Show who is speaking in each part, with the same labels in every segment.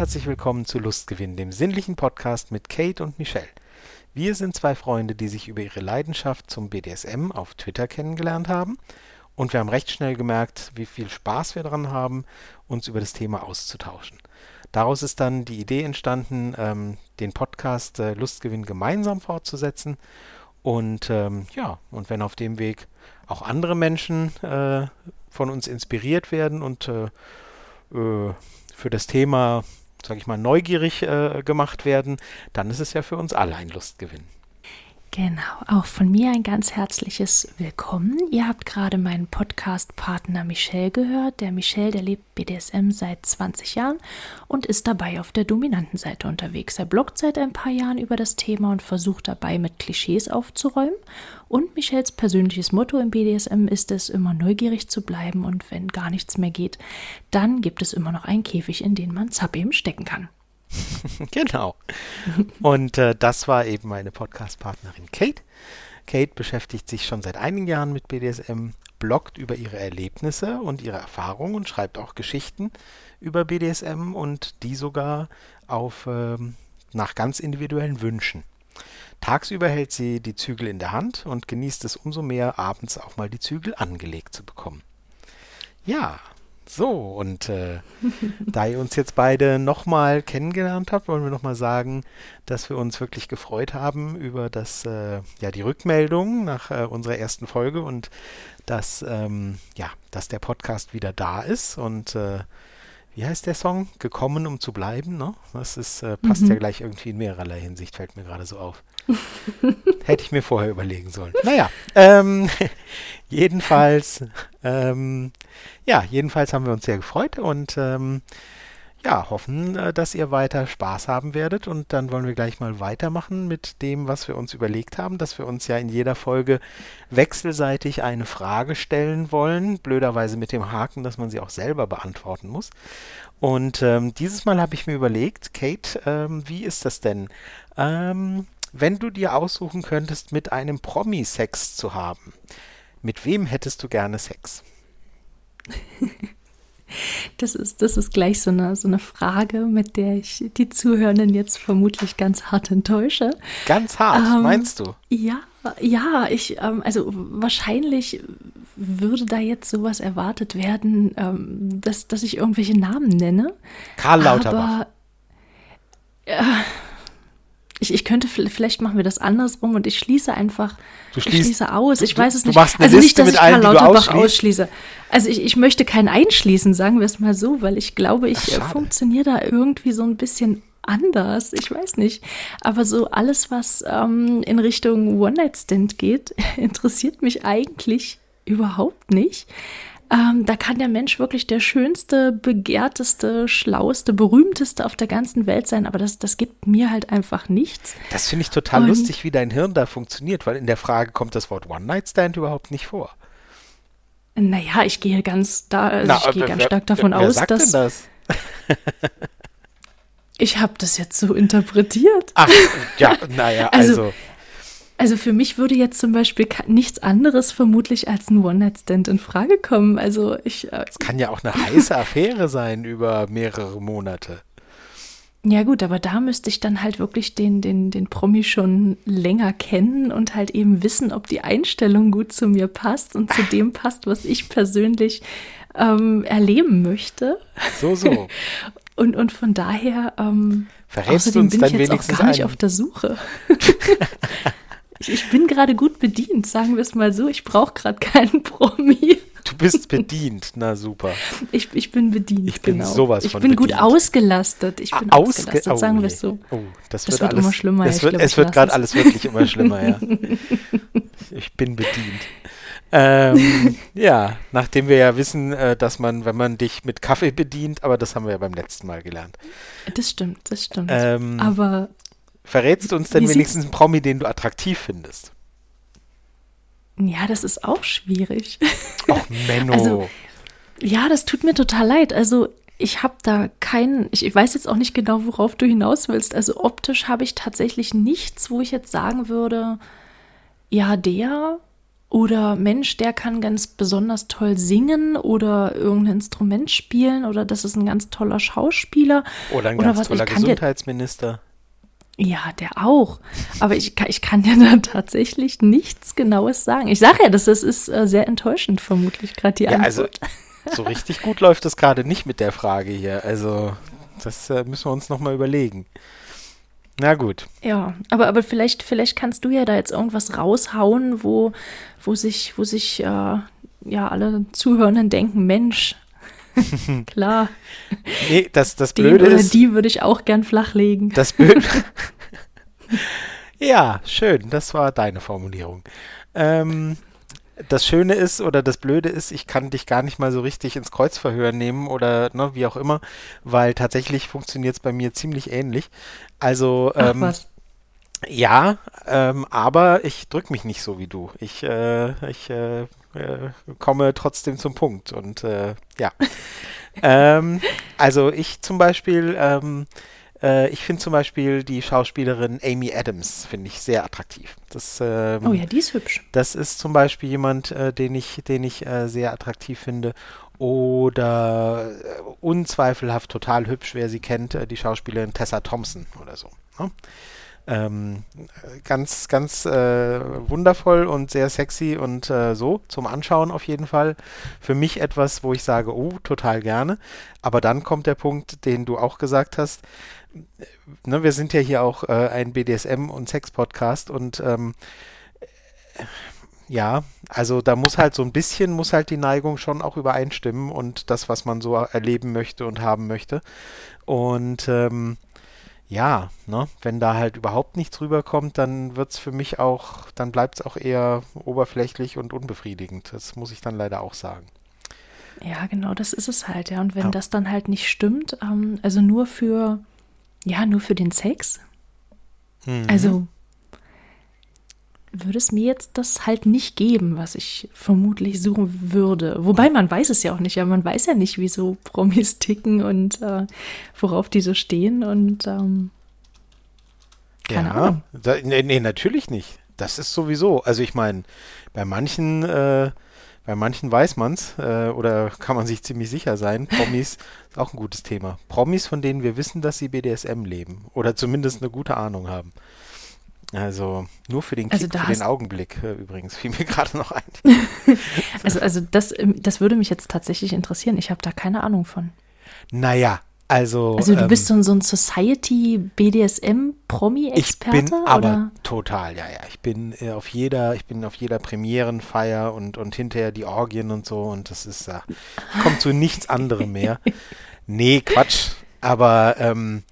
Speaker 1: herzlich willkommen zu Lustgewinn, dem sinnlichen Podcast mit Kate und Michelle. Wir sind zwei Freunde, die sich über ihre Leidenschaft zum BDSM auf Twitter kennengelernt haben und wir haben recht schnell gemerkt, wie viel Spaß wir daran haben, uns über das Thema auszutauschen. Daraus ist dann die Idee entstanden, ähm, den Podcast äh, Lustgewinn gemeinsam fortzusetzen. Und ähm, ja, und wenn auf dem Weg auch andere Menschen äh, von uns inspiriert werden und äh, äh für das Thema, sage ich mal, neugierig äh, gemacht werden, dann ist es ja für uns alle ein Lustgewinn.
Speaker 2: Genau, auch von mir ein ganz herzliches Willkommen. Ihr habt gerade meinen Podcast-Partner Michel gehört. Der Michel, der lebt BDSM seit 20 Jahren und ist dabei auf der dominanten Seite unterwegs. Er bloggt seit ein paar Jahren über das Thema und versucht dabei mit Klischees aufzuräumen. Und Michels persönliches Motto im BDSM ist es, immer neugierig zu bleiben und wenn gar nichts mehr geht, dann gibt es immer noch einen Käfig, in den man Zap eben stecken kann.
Speaker 1: genau. Und äh, das war eben meine Podcast-Partnerin Kate. Kate beschäftigt sich schon seit einigen Jahren mit BDSM, bloggt über ihre Erlebnisse und ihre Erfahrungen und schreibt auch Geschichten über BDSM und die sogar auf ähm, nach ganz individuellen Wünschen. Tagsüber hält sie die Zügel in der Hand und genießt es umso mehr, abends auch mal die Zügel angelegt zu bekommen. Ja, so, und äh, da ihr uns jetzt beide nochmal kennengelernt habt, wollen wir nochmal sagen, dass wir uns wirklich gefreut haben über das, äh, ja, die Rückmeldung nach äh, unserer ersten Folge und dass, ähm, ja, dass der Podcast wieder da ist und äh, wie heißt der Song? Gekommen, um zu bleiben, ne? Das ist, äh, passt mhm. ja gleich irgendwie in mehrerlei Hinsicht, fällt mir gerade so auf. Hätte ich mir vorher überlegen sollen. Naja, ähm, jedenfalls, ähm, ja, jedenfalls haben wir uns sehr gefreut und ähm, ja, hoffen, äh, dass ihr weiter Spaß haben werdet. Und dann wollen wir gleich mal weitermachen mit dem, was wir uns überlegt haben, dass wir uns ja in jeder Folge wechselseitig eine Frage stellen wollen. Blöderweise mit dem Haken, dass man sie auch selber beantworten muss. Und ähm, dieses Mal habe ich mir überlegt, Kate, ähm, wie ist das denn? Ähm, wenn du dir aussuchen könntest, mit einem Promi Sex zu haben, mit wem hättest du gerne Sex?
Speaker 2: Das ist, das ist gleich so eine, so eine Frage, mit der ich die Zuhörenden jetzt vermutlich ganz hart enttäusche.
Speaker 1: Ganz hart, ähm, meinst du?
Speaker 2: Ja, ja, ich, ähm, also wahrscheinlich würde da jetzt sowas erwartet werden, ähm, dass, dass ich irgendwelche Namen nenne.
Speaker 1: Karl Lauterbach. Aber,
Speaker 2: äh, ich, ich könnte, vielleicht machen wir das andersrum und ich schließe einfach,
Speaker 1: du schließt,
Speaker 2: ich schließe aus. Ich
Speaker 1: du,
Speaker 2: weiß es
Speaker 1: nicht.
Speaker 2: also
Speaker 1: Liste
Speaker 2: nicht, dass ich Karl Lauterbach
Speaker 1: ausschließe.
Speaker 2: Also ich, ich möchte kein Einschließen, sagen wir es mal so, weil ich glaube, ich funktioniere da irgendwie so ein bisschen anders. Ich weiß nicht. Aber so alles, was ähm, in Richtung One-Night-Stand geht, interessiert mich eigentlich überhaupt nicht. Ähm, da kann der Mensch wirklich der schönste, begehrteste, schlauste, berühmteste auf der ganzen Welt sein, aber das, das gibt mir halt einfach nichts.
Speaker 1: Das finde ich total Und, lustig, wie dein Hirn da funktioniert, weil in der Frage kommt das Wort One-Night-Stand überhaupt nicht vor.
Speaker 2: Naja, ich gehe ganz da, also Na, ich gehe ganz wer, stark davon
Speaker 1: wer
Speaker 2: aus,
Speaker 1: sagt
Speaker 2: dass.
Speaker 1: Denn das?
Speaker 2: ich habe das jetzt so interpretiert.
Speaker 1: Ach, ja, naja, also, also
Speaker 2: also für mich würde jetzt zum Beispiel nichts anderes vermutlich als ein One-Night-Stand in Frage kommen. Also ich.
Speaker 1: Äh, es kann ja auch eine heiße Affäre sein über mehrere Monate.
Speaker 2: Ja gut, aber da müsste ich dann halt wirklich den, den, den Promi schon länger kennen und halt eben wissen, ob die Einstellung gut zu mir passt und zu dem passt, was ich persönlich ähm, erleben möchte.
Speaker 1: So, so.
Speaker 2: und, und von daher ähm,
Speaker 1: Verrätst uns
Speaker 2: bin ich jetzt auch gar nicht auf der Suche. Ich, ich bin gerade gut bedient, sagen wir es mal so. Ich brauche gerade keinen Promi.
Speaker 1: Du bist bedient, na super.
Speaker 2: Ich, ich bin bedient,
Speaker 1: ich bin
Speaker 2: genau.
Speaker 1: sowas
Speaker 2: ich
Speaker 1: von
Speaker 2: bin
Speaker 1: bedient.
Speaker 2: gut ausgelastet. Ich bin
Speaker 1: Ausge
Speaker 2: ausgelastet, sagen wir es so.
Speaker 1: Oh, das,
Speaker 2: das
Speaker 1: wird,
Speaker 2: wird
Speaker 1: alles,
Speaker 2: immer schlimmer.
Speaker 1: Das wird,
Speaker 2: glaub,
Speaker 1: es wird gerade alles wirklich immer schlimmer, ja. ich bin bedient. Ähm, ja, nachdem wir ja wissen, äh, dass man, wenn man dich mit Kaffee bedient, aber das haben wir ja beim letzten Mal gelernt.
Speaker 2: Das stimmt, das stimmt.
Speaker 1: Ähm,
Speaker 2: aber
Speaker 1: Verrätst du uns denn wenigstens einen Promi, den du attraktiv findest?
Speaker 2: Ja, das ist auch schwierig.
Speaker 1: Ach, Menno.
Speaker 2: Also, ja, das tut mir total leid. Also, ich habe da keinen, ich weiß jetzt auch nicht genau, worauf du hinaus willst. Also, optisch habe ich tatsächlich nichts, wo ich jetzt sagen würde, ja, der Oder Mensch, der kann ganz besonders toll singen oder irgendein Instrument spielen oder das ist ein ganz toller Schauspieler.
Speaker 1: Oder ein oder ganz was. toller Gesundheitsminister.
Speaker 2: Ja, der auch. Aber ich, ich kann dir da tatsächlich nichts Genaues sagen. Ich sage ja, das, das ist äh, sehr enttäuschend vermutlich gerade die ja,
Speaker 1: also Antwort. Also, so richtig gut läuft es gerade nicht mit der Frage hier. Also das äh, müssen wir uns nochmal überlegen. Na gut.
Speaker 2: Ja, aber, aber vielleicht, vielleicht kannst du ja da jetzt irgendwas raushauen, wo, wo sich, wo sich äh, ja alle Zuhörenden denken, Mensch, klar.
Speaker 1: Nee, das, das Den Blöde
Speaker 2: oder
Speaker 1: ist.
Speaker 2: Die würde ich auch gern flachlegen.
Speaker 1: Das Blöde. ja, schön. Das war deine Formulierung. Ähm, das Schöne ist oder das Blöde ist, ich kann dich gar nicht mal so richtig ins Kreuzverhör nehmen oder ne, wie auch immer, weil tatsächlich funktioniert es bei mir ziemlich ähnlich. Also
Speaker 2: Ach, ähm, was?
Speaker 1: ja, ähm, aber ich drücke mich nicht so wie du. Ich, äh, ich äh, äh, komme trotzdem zum Punkt und äh, ja. ähm, also ich zum Beispiel ähm, äh, ich finde zum Beispiel die Schauspielerin Amy Adams, finde ich sehr attraktiv. Das, ähm,
Speaker 2: oh ja, die ist hübsch.
Speaker 1: Das ist zum Beispiel jemand, äh, den ich, den ich äh, sehr attraktiv finde. Oder äh, unzweifelhaft total hübsch, wer sie kennt, die Schauspielerin Tessa Thompson oder so. Ne? Ähm, ganz, ganz äh, wundervoll und sehr sexy und äh, so zum Anschauen auf jeden Fall. Für mich etwas, wo ich sage, oh, total gerne. Aber dann kommt der Punkt, den du auch gesagt hast ne, wir sind ja hier auch äh, ein BDSM- und Sex-Podcast und ähm, ja, also da muss halt so ein bisschen, muss halt die Neigung schon auch übereinstimmen und das, was man so erleben möchte und haben möchte. Und ähm, ja, ne, wenn da halt überhaupt nichts rüberkommt, dann wird es für mich auch, dann bleibt es auch eher oberflächlich und unbefriedigend. Das muss ich dann leider auch sagen.
Speaker 2: Ja, genau, das ist es halt, ja. Und wenn ja. das dann halt nicht stimmt, ähm, also nur für ja, nur für den Sex? Mhm. Also würde es mir jetzt das halt nicht geben, was ich vermutlich suchen würde. Wobei man weiß es ja auch nicht, ja, man weiß ja nicht, wie so Promis ticken und äh, worauf die so stehen und ähm, keine ja, Ahnung.
Speaker 1: Da, nee, nee, natürlich nicht. Das ist sowieso, also ich meine, bei manchen äh, bei manchen weiß man es äh, oder kann man sich ziemlich sicher sein. Promis ist auch ein gutes Thema. Promis, von denen wir wissen, dass sie BDSM leben oder zumindest eine gute Ahnung haben. Also nur für den, also Kick, für den Augenblick äh, übrigens, fiel mir gerade noch ein.
Speaker 2: also also das, ähm, das würde mich jetzt tatsächlich interessieren. Ich habe da keine Ahnung von.
Speaker 1: Naja, also,
Speaker 2: also du ähm, bist so, so ein Society BDSM Promi Experte
Speaker 1: Ich bin aber oder? total, ja, ja. Ich bin äh, auf jeder, ich bin auf jeder Premierenfeier und und hinterher die Orgien und so und das ist äh, kommt zu nichts anderem mehr. nee, Quatsch. Aber ähm,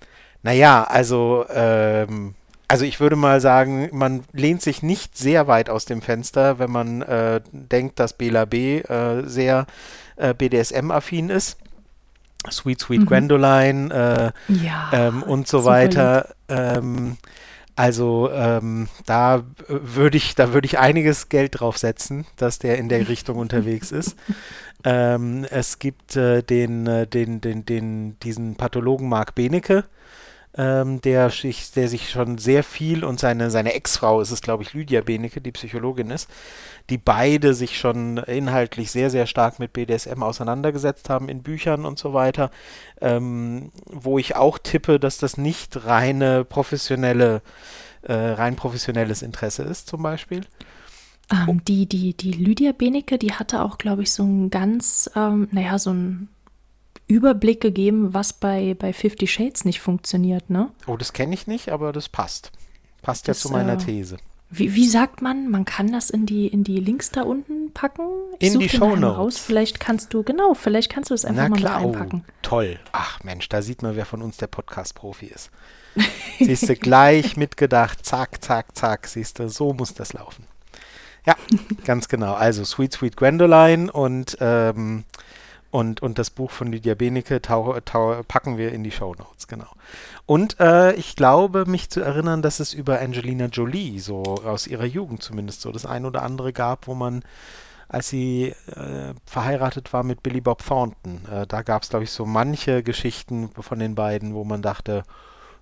Speaker 1: naja, also ähm, also ich würde mal sagen, man lehnt sich nicht sehr weit aus dem Fenster, wenn man äh, denkt, dass Bela B äh, sehr äh, BDSM-affin ist. Sweet Sweet mhm. Gwendoline äh, ja, ähm, und so weiter. Ähm, also ähm, da würde ich, da würde ich einiges Geld drauf setzen, dass der in der Richtung unterwegs ist. Ähm, es gibt äh, den, äh, den, den, den, diesen Pathologen Mark Benecke, ähm, der, sich, der sich schon sehr viel und seine, seine Ex-Frau ist es, glaube ich, Lydia Benecke, die Psychologin ist, die beide sich schon inhaltlich sehr, sehr stark mit BDSM auseinandergesetzt haben in Büchern und so weiter, ähm, wo ich auch tippe, dass das nicht reine professionelle, äh, rein professionelles Interesse ist, zum Beispiel.
Speaker 2: Ähm, die, die, die Lydia Benecke, die hatte auch, glaube ich, so ein ganz, ähm, naja, so ein Überblick gegeben, was bei, bei Fifty Shades nicht funktioniert, ne?
Speaker 1: Oh, das kenne ich nicht, aber das passt. Passt das, ja zu meiner äh, These.
Speaker 2: Wie, wie, sagt man, man kann das in die, in die Links da unten packen?
Speaker 1: Ich in die Show raus.
Speaker 2: Vielleicht kannst du, genau, vielleicht kannst du es einfach Na, mal klar. mit reinpacken. Oh,
Speaker 1: toll. Ach Mensch, da sieht man, wer von uns der Podcast-Profi ist. Siehst du, gleich mitgedacht, zack, zack, zack, siehst du, so muss das laufen. Ja, ganz genau. Also Sweet Sweet Gwendoline und, ähm, und, und das Buch von Lydia Benecke tau, tau, packen wir in die Show Notes, genau. Und äh, ich glaube, mich zu erinnern, dass es über Angelina Jolie, so aus ihrer Jugend zumindest, so das ein oder andere gab, wo man, als sie äh, verheiratet war mit Billy Bob Thornton, äh, da gab es, glaube ich, so manche Geschichten von den beiden, wo man dachte,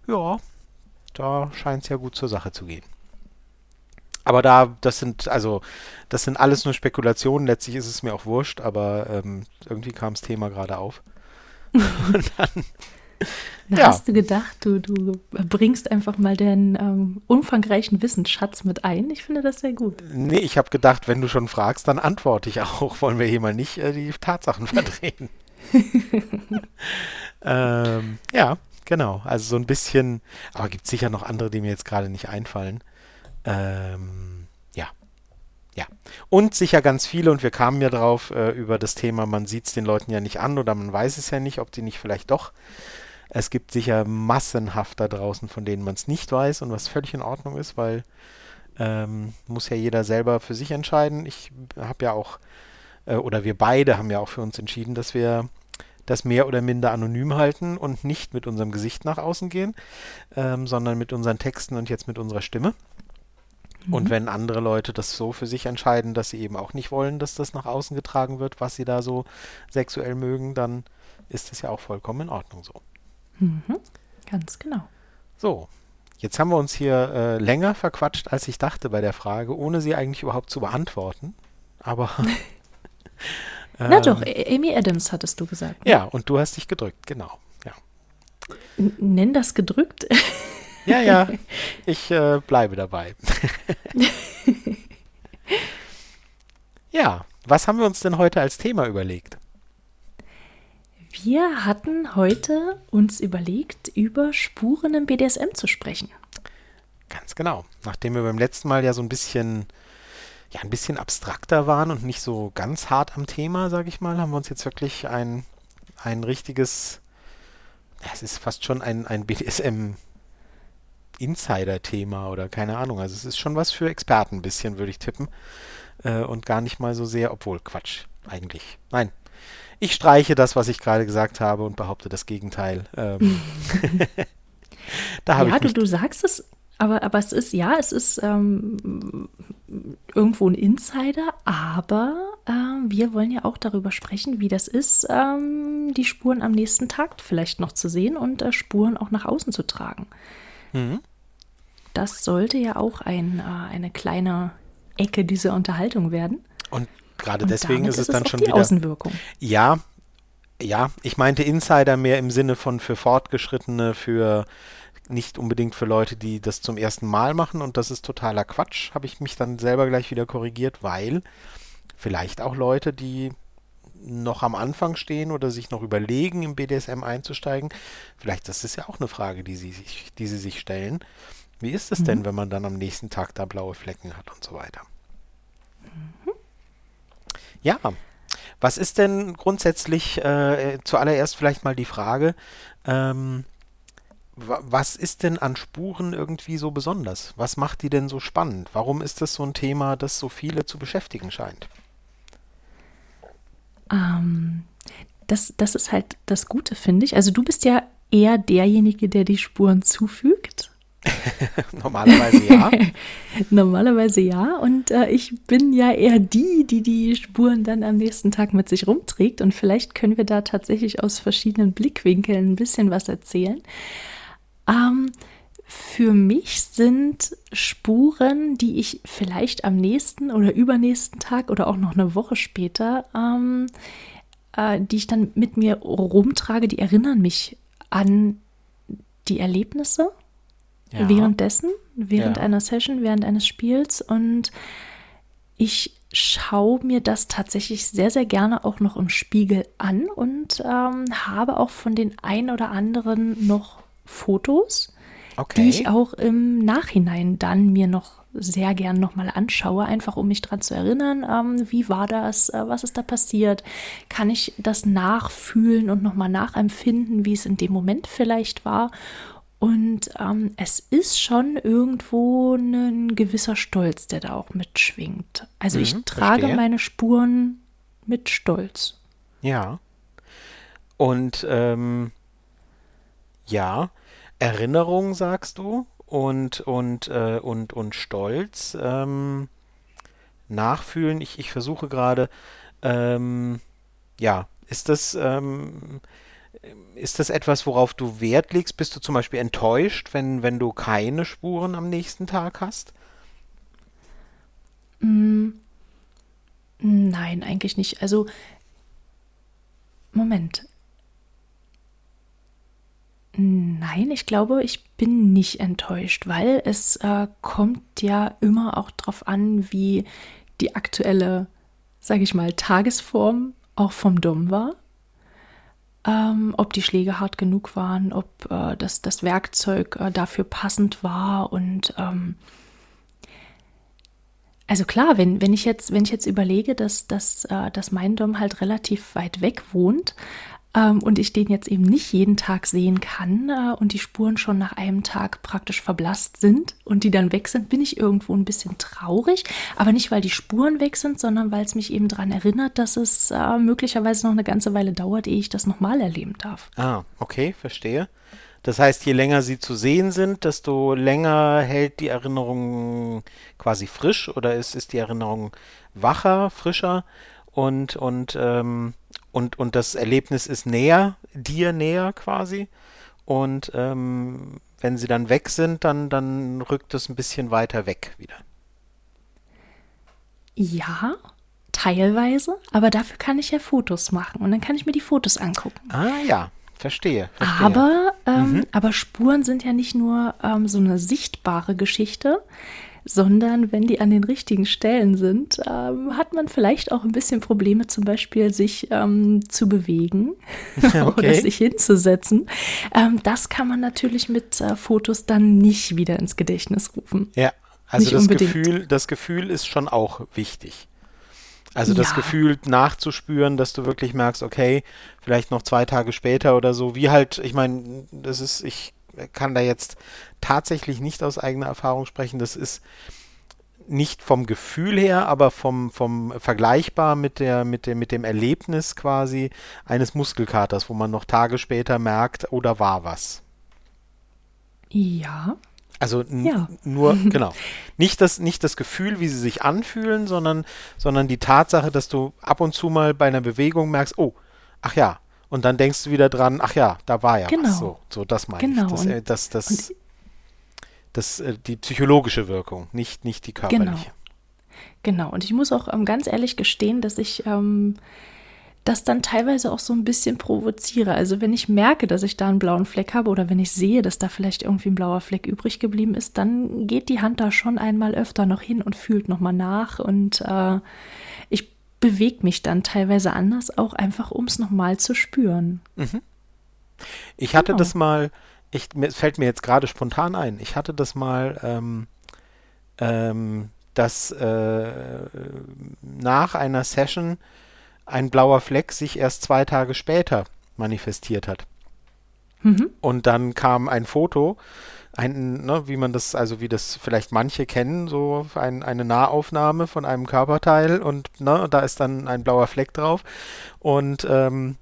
Speaker 1: ja, da scheint es ja gut zur Sache zu gehen. Aber da, das sind, also, das sind alles nur Spekulationen. Letztlich ist es mir auch wurscht, aber ähm, irgendwie kam das Thema gerade auf.
Speaker 2: Und dann. Da ja. hast du gedacht, du, du bringst einfach mal den ähm, umfangreichen Wissensschatz mit ein. Ich finde das sehr gut.
Speaker 1: Nee, ich habe gedacht, wenn du schon fragst, dann antworte ich auch. Wollen wir hier mal nicht äh, die Tatsachen verdrehen? ähm, ja, genau. Also so ein bisschen, aber gibt sicher noch andere, die mir jetzt gerade nicht einfallen. Ähm, ja. Ja. Und sicher ganz viele, und wir kamen ja drauf äh, über das Thema, man sieht es den Leuten ja nicht an oder man weiß es ja nicht, ob die nicht vielleicht doch. Es gibt sicher massenhaft da draußen, von denen man es nicht weiß und was völlig in Ordnung ist, weil ähm, muss ja jeder selber für sich entscheiden. Ich habe ja auch, äh, oder wir beide haben ja auch für uns entschieden, dass wir das mehr oder minder anonym halten und nicht mit unserem Gesicht nach außen gehen, ähm, sondern mit unseren Texten und jetzt mit unserer Stimme. Und mhm. wenn andere Leute das so für sich entscheiden, dass sie eben auch nicht wollen, dass das nach außen getragen wird, was sie da so sexuell mögen, dann ist das ja auch vollkommen in Ordnung so.
Speaker 2: Mhm. Ganz genau.
Speaker 1: So, jetzt haben wir uns hier äh, länger verquatscht, als ich dachte bei der Frage, ohne sie eigentlich überhaupt zu beantworten. Aber.
Speaker 2: Na doch, ähm, Amy Adams hattest du gesagt.
Speaker 1: Ne? Ja, und du hast dich gedrückt, genau. Ja.
Speaker 2: Nenn das gedrückt?
Speaker 1: Ja, ja, ich äh, bleibe dabei. ja, was haben wir uns denn heute als Thema überlegt?
Speaker 2: Wir hatten heute uns überlegt, über Spuren im BDSM zu sprechen.
Speaker 1: Ganz genau. Nachdem wir beim letzten Mal ja so ein bisschen, ja, ein bisschen abstrakter waren und nicht so ganz hart am Thema, sage ich mal, haben wir uns jetzt wirklich ein, ein richtiges, es ist fast schon ein, ein BDSM Insider-Thema oder keine Ahnung. Also es ist schon was für Experten ein bisschen, würde ich tippen. Äh, und gar nicht mal so sehr, obwohl Quatsch, eigentlich. Nein. Ich streiche das, was ich gerade gesagt habe und behaupte das Gegenteil. Ähm,
Speaker 2: da ja, ich du, du sagst es, aber, aber es ist, ja, es ist ähm, irgendwo ein Insider, aber ähm, wir wollen ja auch darüber sprechen, wie das ist, ähm, die Spuren am nächsten Tag vielleicht noch zu sehen und äh, Spuren auch nach außen zu tragen. Mhm. Das sollte ja auch ein, äh, eine kleine Ecke dieser Unterhaltung werden.
Speaker 1: Und gerade deswegen ist es dann
Speaker 2: ist
Speaker 1: schon
Speaker 2: die
Speaker 1: wieder.
Speaker 2: Außenwirkung.
Speaker 1: Ja, ja, ich meinte Insider mehr im Sinne von für Fortgeschrittene, für nicht unbedingt für Leute, die das zum ersten Mal machen und das ist totaler Quatsch, habe ich mich dann selber gleich wieder korrigiert, weil vielleicht auch Leute, die noch am Anfang stehen oder sich noch überlegen, im BDSM einzusteigen, vielleicht das ist ja auch eine Frage, die sie sich, die sie sich stellen. Wie ist es mhm. denn, wenn man dann am nächsten Tag da blaue Flecken hat und so weiter? Mhm. Ja, was ist denn grundsätzlich äh, zuallererst vielleicht mal die Frage, ähm, was ist denn an Spuren irgendwie so besonders? Was macht die denn so spannend? Warum ist das so ein Thema, das so viele zu beschäftigen scheint?
Speaker 2: Ähm, das, das ist halt das Gute, finde ich. Also du bist ja eher derjenige, der die Spuren zufügt.
Speaker 1: Normalerweise ja.
Speaker 2: Normalerweise ja. Und äh, ich bin ja eher die, die die Spuren dann am nächsten Tag mit sich rumträgt. Und vielleicht können wir da tatsächlich aus verschiedenen Blickwinkeln ein bisschen was erzählen. Ähm, für mich sind Spuren, die ich vielleicht am nächsten oder übernächsten Tag oder auch noch eine Woche später, ähm, äh, die ich dann mit mir rumtrage, die erinnern mich an die Erlebnisse ja. währenddessen, während ja. einer Session, während eines Spiels. Und ich schaue mir das tatsächlich sehr, sehr gerne auch noch im Spiegel an und ähm, habe auch von den ein oder anderen noch Fotos okay. die ich auch im Nachhinein dann mir noch sehr gern nochmal anschaue, einfach um mich daran zu erinnern, ähm, wie war das, äh, was ist da passiert, kann ich das nachfühlen und nochmal nachempfinden, wie es in dem Moment vielleicht war. Und ähm, es ist schon irgendwo ein gewisser Stolz, der da auch mitschwingt. Also mhm, ich trage verstehe. meine Spuren mit Stolz.
Speaker 1: Ja. Und ähm, ja, Erinnerung, sagst du, und, und, äh, und, und Stolz. Ähm, nachfühlen. Ich, ich versuche gerade, ähm, ja, ist das, ähm, ist das etwas, worauf du Wert legst? Bist du zum Beispiel enttäuscht, wenn, wenn du keine Spuren am nächsten Tag hast?
Speaker 2: Mm, nein, eigentlich nicht. Also, Moment. Nein, ich glaube, ich bin nicht enttäuscht, weil es äh, kommt ja immer auch darauf an, wie die aktuelle, sage ich mal, Tagesform auch vom Dom war. Ähm, ob die Schläge hart genug waren, ob äh, das, das Werkzeug äh, dafür passend war und ähm, also klar, wenn, wenn ich jetzt, wenn ich jetzt überlege, dass, dass, äh, dass mein Dom halt relativ weit weg wohnt, ähm, und ich den jetzt eben nicht jeden Tag sehen kann äh, und die Spuren schon nach einem Tag praktisch verblasst sind und die dann weg sind, bin ich irgendwo ein bisschen traurig. Aber nicht, weil die Spuren weg sind, sondern weil es mich eben daran erinnert, dass es äh, möglicherweise noch eine ganze Weile dauert, ehe ich das nochmal erleben darf.
Speaker 1: Ah, okay, verstehe. Das heißt, je länger sie zu sehen sind, desto länger hält die Erinnerung quasi frisch oder ist, ist die Erinnerung wacher, frischer und, und ähm, und, und das Erlebnis ist näher, dir näher quasi. Und ähm, wenn sie dann weg sind, dann, dann rückt es ein bisschen weiter weg wieder.
Speaker 2: Ja, teilweise, aber dafür kann ich ja Fotos machen und dann kann ich mir die Fotos angucken.
Speaker 1: Ah ja, verstehe. verstehe.
Speaker 2: Aber, ähm, mhm. aber Spuren sind ja nicht nur ähm, so eine sichtbare Geschichte, sondern wenn die an den richtigen Stellen sind, ähm, hat man vielleicht auch ein bisschen Probleme, zum Beispiel sich ähm, zu bewegen okay. oder sich hinzusetzen. Ähm, das kann man natürlich mit äh, Fotos dann nicht wieder ins Gedächtnis rufen.
Speaker 1: Ja, also das Gefühl, das Gefühl ist schon auch wichtig. Also das ja. Gefühl nachzuspüren, dass du wirklich merkst, okay, vielleicht noch zwei Tage später oder so, wie halt, ich meine, das ist, ich kann da jetzt tatsächlich nicht aus eigener Erfahrung sprechen. Das ist nicht vom Gefühl her, aber vom, vom vergleichbar mit der, mit dem, mit dem Erlebnis quasi eines Muskelkaters, wo man noch Tage später merkt, oder oh, war was.
Speaker 2: Ja.
Speaker 1: Also ja. nur, genau. Nicht das, nicht das Gefühl, wie sie sich anfühlen, sondern, sondern die Tatsache, dass du ab und zu mal bei einer Bewegung merkst, oh, ach ja, und dann denkst du wieder dran, ach ja, da war ja
Speaker 2: genau.
Speaker 1: was. So, so das meine
Speaker 2: genau.
Speaker 1: ich. Das, äh, das, das, das, äh, die psychologische Wirkung, nicht, nicht die körperliche.
Speaker 2: Genau. Genau. Und ich muss auch ähm, ganz ehrlich gestehen, dass ich ähm, das dann teilweise auch so ein bisschen provoziere. Also wenn ich merke, dass ich da einen blauen Fleck habe oder wenn ich sehe, dass da vielleicht irgendwie ein blauer Fleck übrig geblieben ist, dann geht die Hand da schon einmal öfter noch hin und fühlt nochmal nach. Und äh, ich bewegt mich dann teilweise anders, auch einfach, um es nochmal zu spüren. Mhm.
Speaker 1: Ich hatte genau. das mal, ich, mir, es fällt mir jetzt gerade spontan ein, ich hatte das mal, ähm, ähm, dass äh, nach einer Session ein blauer Fleck sich erst zwei Tage später manifestiert hat. Mhm. Und dann kam ein Foto ein, ne, wie man das, also wie das vielleicht manche kennen, so ein, eine Nahaufnahme von einem Körperteil und ne, da ist dann ein blauer Fleck drauf. Und ähm,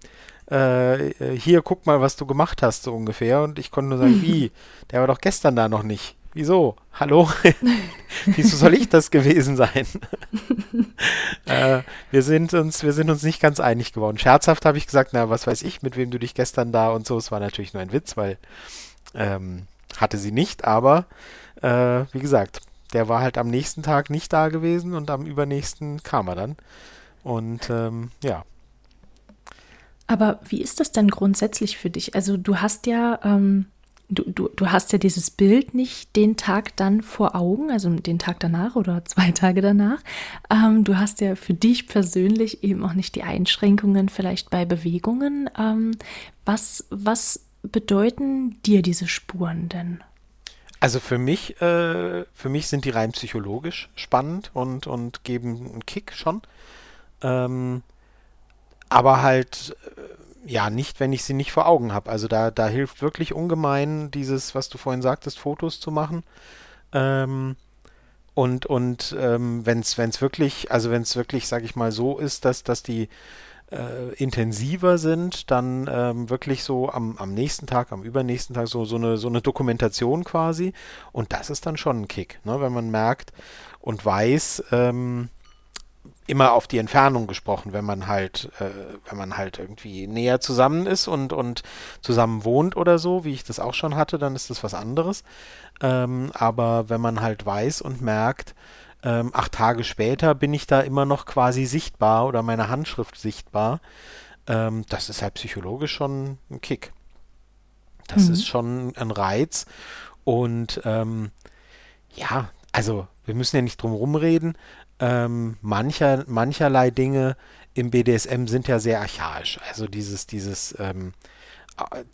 Speaker 1: äh, hier, guck mal, was du gemacht hast, so ungefähr. Und ich konnte nur sagen, wie? Der war doch gestern da noch nicht. Wieso? Hallo? Wieso soll ich das gewesen sein? äh, wir, sind uns, wir sind uns nicht ganz einig geworden. Scherzhaft habe ich gesagt, na, was weiß ich, mit wem du dich gestern da und so. Es war natürlich nur ein Witz, weil ähm, hatte sie nicht, aber äh, wie gesagt, der war halt am nächsten Tag nicht da gewesen und am übernächsten kam er dann. Und ähm, ja.
Speaker 2: Aber wie ist das denn grundsätzlich für dich? Also du hast ja, ähm, du, du, du hast ja dieses Bild nicht den Tag dann vor Augen, also den Tag danach oder zwei Tage danach. Ähm, du hast ja für dich persönlich eben auch nicht die Einschränkungen vielleicht bei Bewegungen. Ähm, was, was bedeuten dir diese Spuren denn?
Speaker 1: Also für mich, äh, für mich sind die rein psychologisch spannend und, und geben einen Kick schon. Ähm, aber halt, äh, ja, nicht, wenn ich sie nicht vor Augen habe. Also da, da hilft wirklich ungemein dieses, was du vorhin sagtest, Fotos zu machen. Ähm, und und ähm, wenn es wirklich, also wenn es wirklich, sag ich mal, so ist, dass, dass die äh, intensiver sind, dann ähm, wirklich so am, am nächsten Tag, am übernächsten Tag so, so, eine, so eine Dokumentation quasi. Und das ist dann schon ein Kick, ne? wenn man merkt und weiß, ähm, immer auf die Entfernung gesprochen, wenn man halt, äh, wenn man halt irgendwie näher zusammen ist und, und zusammen wohnt oder so, wie ich das auch schon hatte, dann ist das was anderes. Ähm, aber wenn man halt weiß und merkt, ähm, acht Tage später bin ich da immer noch quasi sichtbar oder meine Handschrift sichtbar. Ähm, das ist halt psychologisch schon ein Kick. Das mhm. ist schon ein Reiz. Und ähm, ja, also wir müssen ja nicht drum rumreden. Ähm, mancher, mancherlei Dinge im BDSM sind ja sehr archaisch. Also dieses, dieses, ähm,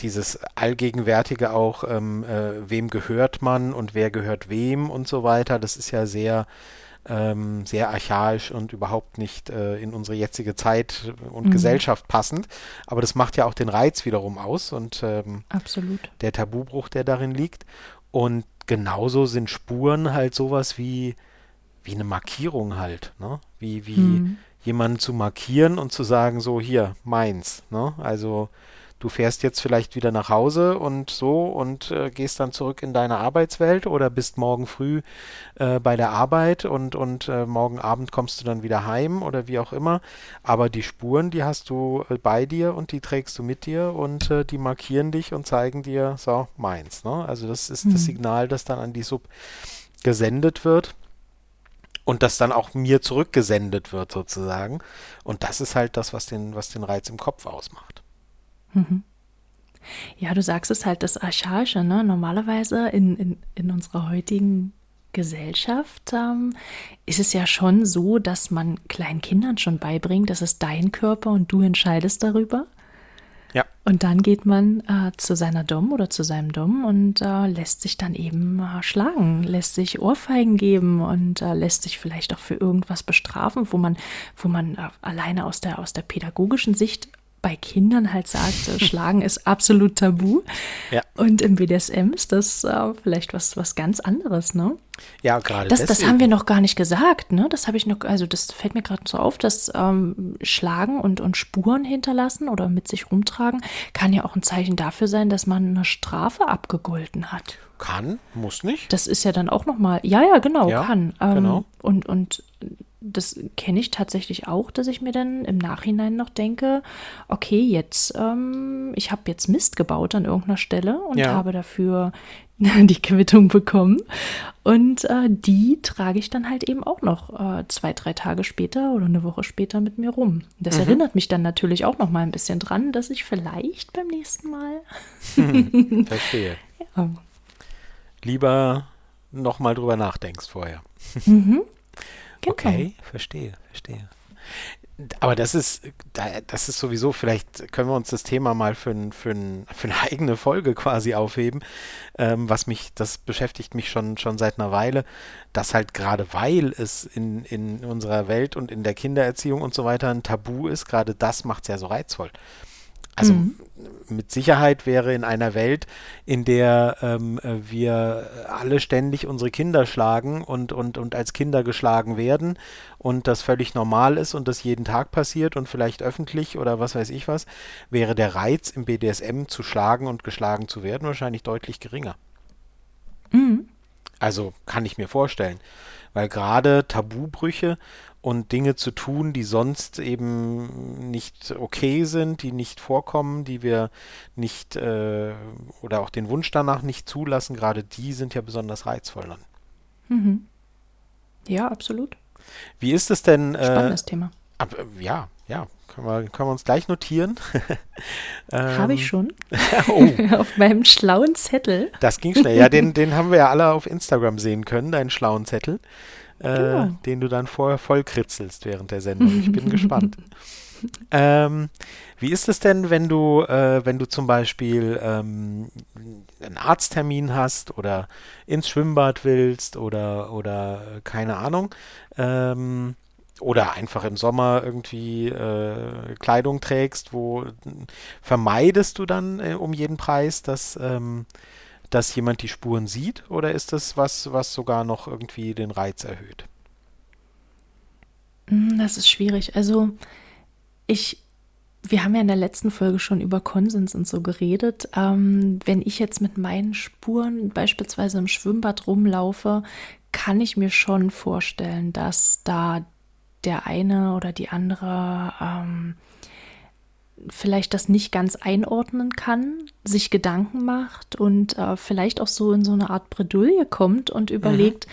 Speaker 1: dieses allgegenwärtige auch, ähm, äh, wem gehört man und wer gehört wem und so weiter, das ist ja sehr, ähm, sehr archaisch und überhaupt nicht äh, in unsere jetzige Zeit und mhm. Gesellschaft passend. Aber das macht ja auch den Reiz wiederum aus und ähm, der Tabubruch, der darin liegt. Und genauso sind Spuren halt sowas wie, wie eine Markierung halt, ne? Wie, wie mhm. jemanden zu markieren und zu sagen, so hier, meins, ne? Also du fährst jetzt vielleicht wieder nach Hause und so und äh, gehst dann zurück in deine Arbeitswelt oder bist morgen früh äh, bei der Arbeit und, und äh, morgen Abend kommst du dann wieder heim oder wie auch immer. Aber die Spuren, die hast du äh, bei dir und die trägst du mit dir und äh, die markieren dich und zeigen dir, so, meins. Ne? Also das ist mhm. das Signal, das dann an die Sub gesendet wird und das dann auch mir zurückgesendet wird sozusagen. Und das ist halt das, was den, was den Reiz im Kopf ausmacht. Mhm.
Speaker 2: Ja, du sagst es halt, das Archaische, ne? Normalerweise in, in, in unserer heutigen Gesellschaft ähm, ist es ja schon so, dass man kleinen Kindern schon beibringt, das ist dein Körper und du entscheidest darüber.
Speaker 1: Ja.
Speaker 2: Und dann geht man äh, zu seiner Dom oder zu seinem Dom und äh, lässt sich dann eben äh, schlagen, lässt sich Ohrfeigen geben und äh, lässt sich vielleicht auch für irgendwas bestrafen, wo man, wo man äh, alleine aus der, aus der pädagogischen Sicht bei Kindern halt sagt, äh, Schlagen ist absolut tabu.
Speaker 1: Ja.
Speaker 2: Und im BDSM ist das äh, vielleicht was, was ganz anderes, ne?
Speaker 1: Ja, gerade
Speaker 2: das, das haben wir noch gar nicht gesagt, ne? Das habe ich noch, also das fällt mir gerade so auf, dass ähm, Schlagen und, und Spuren hinterlassen oder mit sich rumtragen kann ja auch ein Zeichen dafür sein, dass man eine Strafe abgegolten hat.
Speaker 1: Kann, muss nicht.
Speaker 2: Das ist ja dann auch nochmal, ja, ja, genau,
Speaker 1: ja,
Speaker 2: kann.
Speaker 1: Ähm, genau.
Speaker 2: Und, und das kenne ich tatsächlich auch, dass ich mir dann im Nachhinein noch denke, okay, jetzt, ähm, ich habe jetzt Mist gebaut an irgendeiner Stelle und ja. habe dafür die Quittung bekommen. Und äh, die trage ich dann halt eben auch noch äh, zwei, drei Tage später oder eine Woche später mit mir rum. Das mhm. erinnert mich dann natürlich auch noch mal ein bisschen dran, dass ich vielleicht beim nächsten Mal.
Speaker 1: Hm, verstehe. ja. Lieber noch mal drüber nachdenkst vorher. Mhm. Genau. Okay, verstehe, verstehe. Aber das ist, das ist sowieso, vielleicht können wir uns das Thema mal für, für, für eine eigene Folge quasi aufheben, ähm, was mich, das beschäftigt mich schon, schon seit einer Weile, dass halt gerade weil es in, in unserer Welt und in der Kindererziehung und so weiter ein Tabu ist, gerade das macht es ja so reizvoll. Also mhm. mit Sicherheit wäre in einer Welt, in der ähm, wir alle ständig unsere Kinder schlagen und, und, und als Kinder geschlagen werden und das völlig normal ist und das jeden Tag passiert und vielleicht öffentlich oder was weiß ich was, wäre der Reiz im BDSM zu schlagen und geschlagen zu werden wahrscheinlich deutlich geringer. Mhm. Also kann ich mir vorstellen, weil gerade Tabubrüche und Dinge zu tun, die sonst eben nicht okay sind, die nicht vorkommen, die wir nicht äh, oder auch den Wunsch danach nicht zulassen, gerade die sind ja besonders reizvoll dann.
Speaker 2: Mhm. Ja, absolut.
Speaker 1: Wie ist es denn?
Speaker 2: Äh, Spannendes Thema.
Speaker 1: Ab, äh, ja, ja, können wir, können wir uns gleich notieren.
Speaker 2: ähm, Habe ich schon. oh. auf meinem schlauen Zettel.
Speaker 1: Das ging schnell. Ja, den, den haben wir ja alle auf Instagram sehen können, deinen schlauen Zettel äh, genau. den du dann vorher voll kritzelst während der Sendung. Ich bin gespannt. Ähm, wie ist es denn, wenn du, äh, wenn du zum Beispiel ähm, einen Arzttermin hast oder ins Schwimmbad willst oder, oder äh, keine Ahnung, ähm, oder einfach im Sommer irgendwie äh, Kleidung trägst, wo vermeidest du dann äh, um jeden Preis, dass ähm, dass jemand die Spuren sieht oder ist das was, was sogar noch irgendwie den Reiz erhöht?
Speaker 2: Hm, das ist schwierig. Also ich, wir haben ja in der letzten Folge schon über Konsens und so geredet. Ähm, wenn ich jetzt mit meinen Spuren beispielsweise im Schwimmbad rumlaufe, kann ich mir schon vorstellen, dass da der eine oder die andere ähm, vielleicht das nicht ganz einordnen kann, sich Gedanken macht und äh, vielleicht auch so in so eine Art Bredouille kommt und überlegt,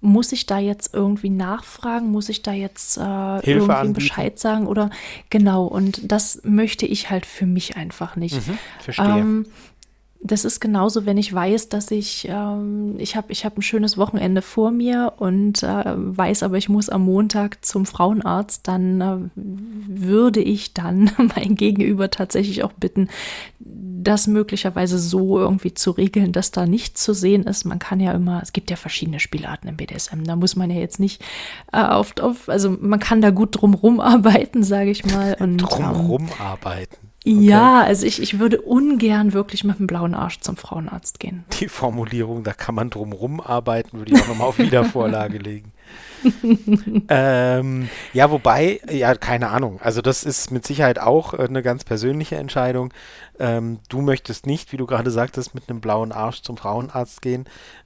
Speaker 2: muss ich da jetzt irgendwie nachfragen? Muss ich da jetzt äh, irgendwie
Speaker 1: anbieten.
Speaker 2: Bescheid sagen? Oder genau, und das möchte ich halt für mich einfach nicht.
Speaker 1: Mhm, verstehe.
Speaker 2: Ähm, das ist genauso, wenn ich weiß, dass ich, ähm, ich habe ich hab ein schönes Wochenende vor mir und äh, weiß aber, ich muss am Montag zum Frauenarzt, dann äh, würde ich dann mein Gegenüber tatsächlich auch bitten, das möglicherweise so irgendwie zu regeln, dass da nichts zu sehen ist. Man kann ja immer, es gibt ja verschiedene Spielarten im BDSM, da muss man ja jetzt nicht äh, oft auf, also man kann da gut drumrum arbeiten, sage ich mal. Und,
Speaker 1: Drumrum arbeiten.
Speaker 2: ja, also ich, ich würde ungern wirklich mit dem blauen Arsch zum Frauenarzt gehen.
Speaker 1: Die Formulierung, da kann man drumrum arbeiten, würde ich auch nochmal auf Wiedervorlage legen. ähm, ja, wobei, ja, keine Ahnung. Also das ist mit Sicherheit auch äh, eine ganz persönliche Entscheidung. Ähm, du möchtest nicht, wie du gerade sagtest, mit einem blauen Arsch zum Frauenarzt gehen.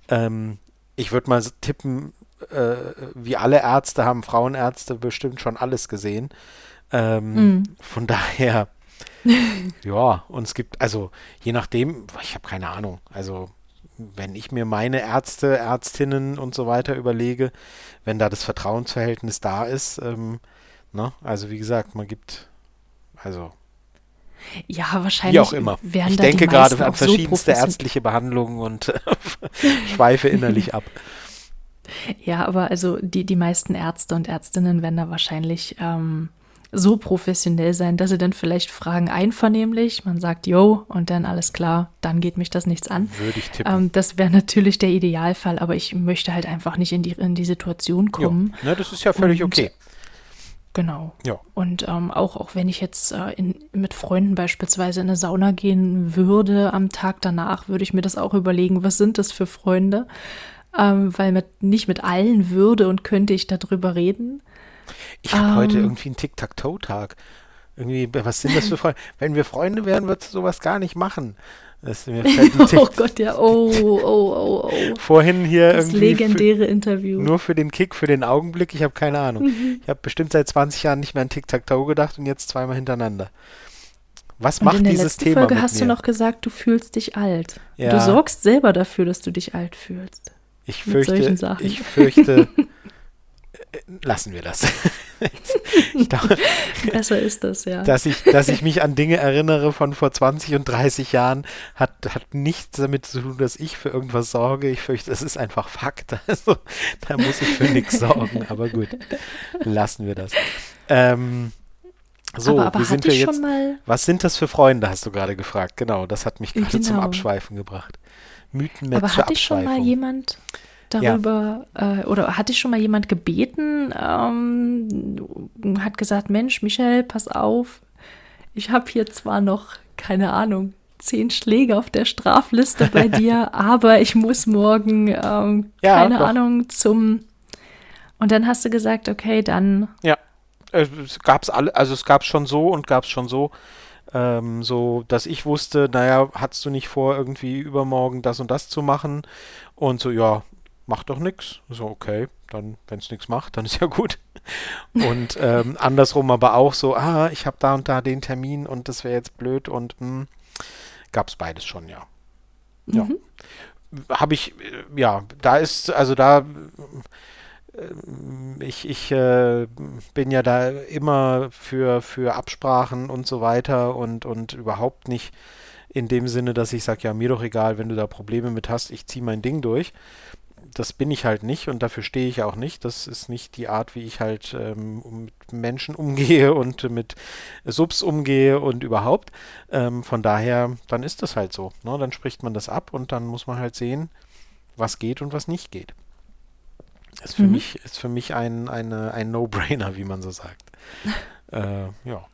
Speaker 1: Ähm, ich würde mal tippen, äh, wie alle Ärzte haben Frauenärzte bestimmt schon alles gesehen. Ähm,
Speaker 2: Mhm.
Speaker 1: Von daher, ja, und es gibt, also je nachdem, ich habe keine Ahnung. Also wenn ich mir meine Ärzte, Ärztinnen und so weiter überlege, wenn da das Vertrauensverhältnis da ist, ähm, ne, also wie gesagt, man gibt, also
Speaker 2: Ja, wahrscheinlich
Speaker 1: wie auch immer. Ich denke gerade an
Speaker 2: so
Speaker 1: verschiedenste
Speaker 2: profession-
Speaker 1: ärztliche Behandlungen und schweife innerlich ab.
Speaker 2: Ja, aber also die, die meisten Ärzte und Ärztinnen werden da wahrscheinlich ähm, so professionell sein, dass sie dann vielleicht fragen einvernehmlich, man sagt yo und dann alles klar, dann geht mich das nichts an.
Speaker 1: Würde ich tippen.
Speaker 2: Ähm, das wäre natürlich der Idealfall, aber ich möchte halt einfach nicht in die, in die Situation
Speaker 1: ja.
Speaker 2: kommen.
Speaker 1: Ne, das ist ja völlig
Speaker 2: Und-
Speaker 1: okay.
Speaker 2: Genau.
Speaker 1: Ja.
Speaker 2: Und ähm, auch, auch wenn ich jetzt äh, in, mit Freunden beispielsweise in eine Sauna gehen würde am Tag danach, würde ich mir das auch überlegen, was sind das für Freunde? Ähm, weil mit, nicht mit allen würde und könnte ich darüber reden.
Speaker 1: Ich habe heute
Speaker 2: Ähm.
Speaker 1: irgendwie einen Tic-Tac-Toe-Tag. Irgendwie, was sind das für Freunde? Wenn wir Freunde wären, würdest du sowas gar nicht machen. Das, mir
Speaker 2: Oh Gott, ja, oh, oh, oh, oh.
Speaker 1: vorhin hier
Speaker 2: Das
Speaker 1: irgendwie für,
Speaker 2: legendäre Interview.
Speaker 1: nur für den Kick, für den Augenblick. Ich habe keine Ahnung.
Speaker 2: Mhm.
Speaker 1: Ich habe bestimmt seit 20 Jahren nicht mehr an Tic-Tac-Toe gedacht und jetzt zweimal hintereinander. Was
Speaker 2: und
Speaker 1: macht
Speaker 2: in der
Speaker 1: dieses
Speaker 2: letzten
Speaker 1: Thema
Speaker 2: Folge hast
Speaker 1: mir?
Speaker 2: du noch gesagt, du fühlst dich alt.
Speaker 1: Ja.
Speaker 2: Du sorgst selber dafür, dass du dich alt fühlst.
Speaker 1: ich fürchte, ich fürchte, lassen wir das. ich glaube,
Speaker 2: Besser ist das, ja.
Speaker 1: dass ich, dass ich mich an Dinge erinnere von vor 20 und 30 Jahren, hat, hat nichts damit zu tun, dass ich für irgendwas sorge. Ich fürchte, das ist einfach Fakt. Also, da muss ich für nichts sorgen. Aber gut, lassen wir das. Ähm, so,
Speaker 2: aber aber
Speaker 1: wie sind wir jetzt? Was sind das für Freunde, hast du gerade gefragt. Genau, das hat mich gerade zum
Speaker 2: Genau.
Speaker 1: Abschweifen gebracht.
Speaker 2: Aber
Speaker 1: Mythenmetzger
Speaker 2: hatte ich schon mal
Speaker 1: Abschweifung.
Speaker 2: jemand darüber, äh, oder hatte ich schon mal jemand gebeten, ähm, hat gesagt, Mensch, Michelle, pass auf, ich habe hier zwar noch, keine Ahnung, zehn Schläge auf der Strafliste bei dir, aber ich muss morgen, ähm,
Speaker 1: Ja,
Speaker 2: keine
Speaker 1: doch.
Speaker 2: Ahnung, zum... Und dann hast du gesagt, okay, dann
Speaker 1: Ja, äh, es gab's alle, also es gab schon so und gab es schon so, ähm, so, dass ich wusste, naja, hattest du nicht vor, irgendwie übermorgen das und das zu machen? Und so, ja, macht doch nix. So, okay, dann, wenn es nichts macht, dann ist ja gut. Und ähm, andersrum aber auch so, ah, ich habe da und da den Termin und das wäre jetzt blöd und hm, gab es beides schon, ja. Ja.
Speaker 2: Mhm.
Speaker 1: Habe ich, äh, ja, da ist, also da ich, ich äh, bin ja da immer für, für Absprachen und so weiter und, und überhaupt nicht in dem Sinne, dass ich sage, ja, mir doch egal, wenn du da Probleme mit hast, ich ziehe mein Ding durch. Das bin ich halt nicht und dafür stehe ich auch nicht. Das ist nicht die Art, wie ich halt ähm, mit Menschen umgehe und mit Subs umgehe und überhaupt. Ähm, von daher, dann ist das halt so. Ne? Dann spricht man das ab und dann muss man halt sehen, was geht und was nicht geht. Ist für
Speaker 2: Mhm.
Speaker 1: mich, ist für mich ein, eine, ein No-Brainer, wie man so sagt. äh, ja.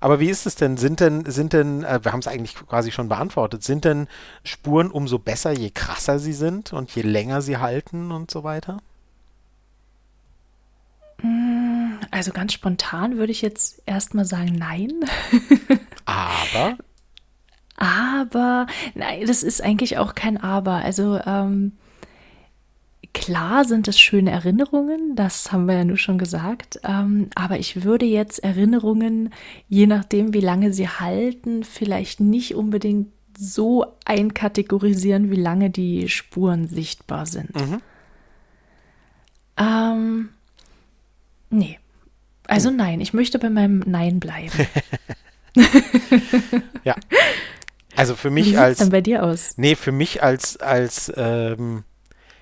Speaker 1: Aber wie ist es denn? Sind denn, sind denn, äh, wir haben es eigentlich quasi schon beantwortet, sind denn Spuren umso besser, je krasser sie sind und je länger sie halten und so weiter?
Speaker 2: Also ganz spontan würde ich jetzt erstmal sagen, nein.
Speaker 1: Aber,
Speaker 2: Aber, nein, das ist eigentlich auch kein Aber. Also, ähm, klar sind es schöne Erinnerungen, das haben wir ja nur schon gesagt. Ähm, aber ich würde jetzt Erinnerungen, je nachdem, wie lange sie halten, vielleicht nicht unbedingt so einkategorisieren, wie lange die Spuren sichtbar sind.
Speaker 1: Mhm.
Speaker 2: Ähm, nee. Also nein, ich möchte bei meinem Nein bleiben.
Speaker 1: ja. Also für mich
Speaker 2: Wie
Speaker 1: als.
Speaker 2: dann bei dir aus?
Speaker 1: Nee, für mich als, als ähm,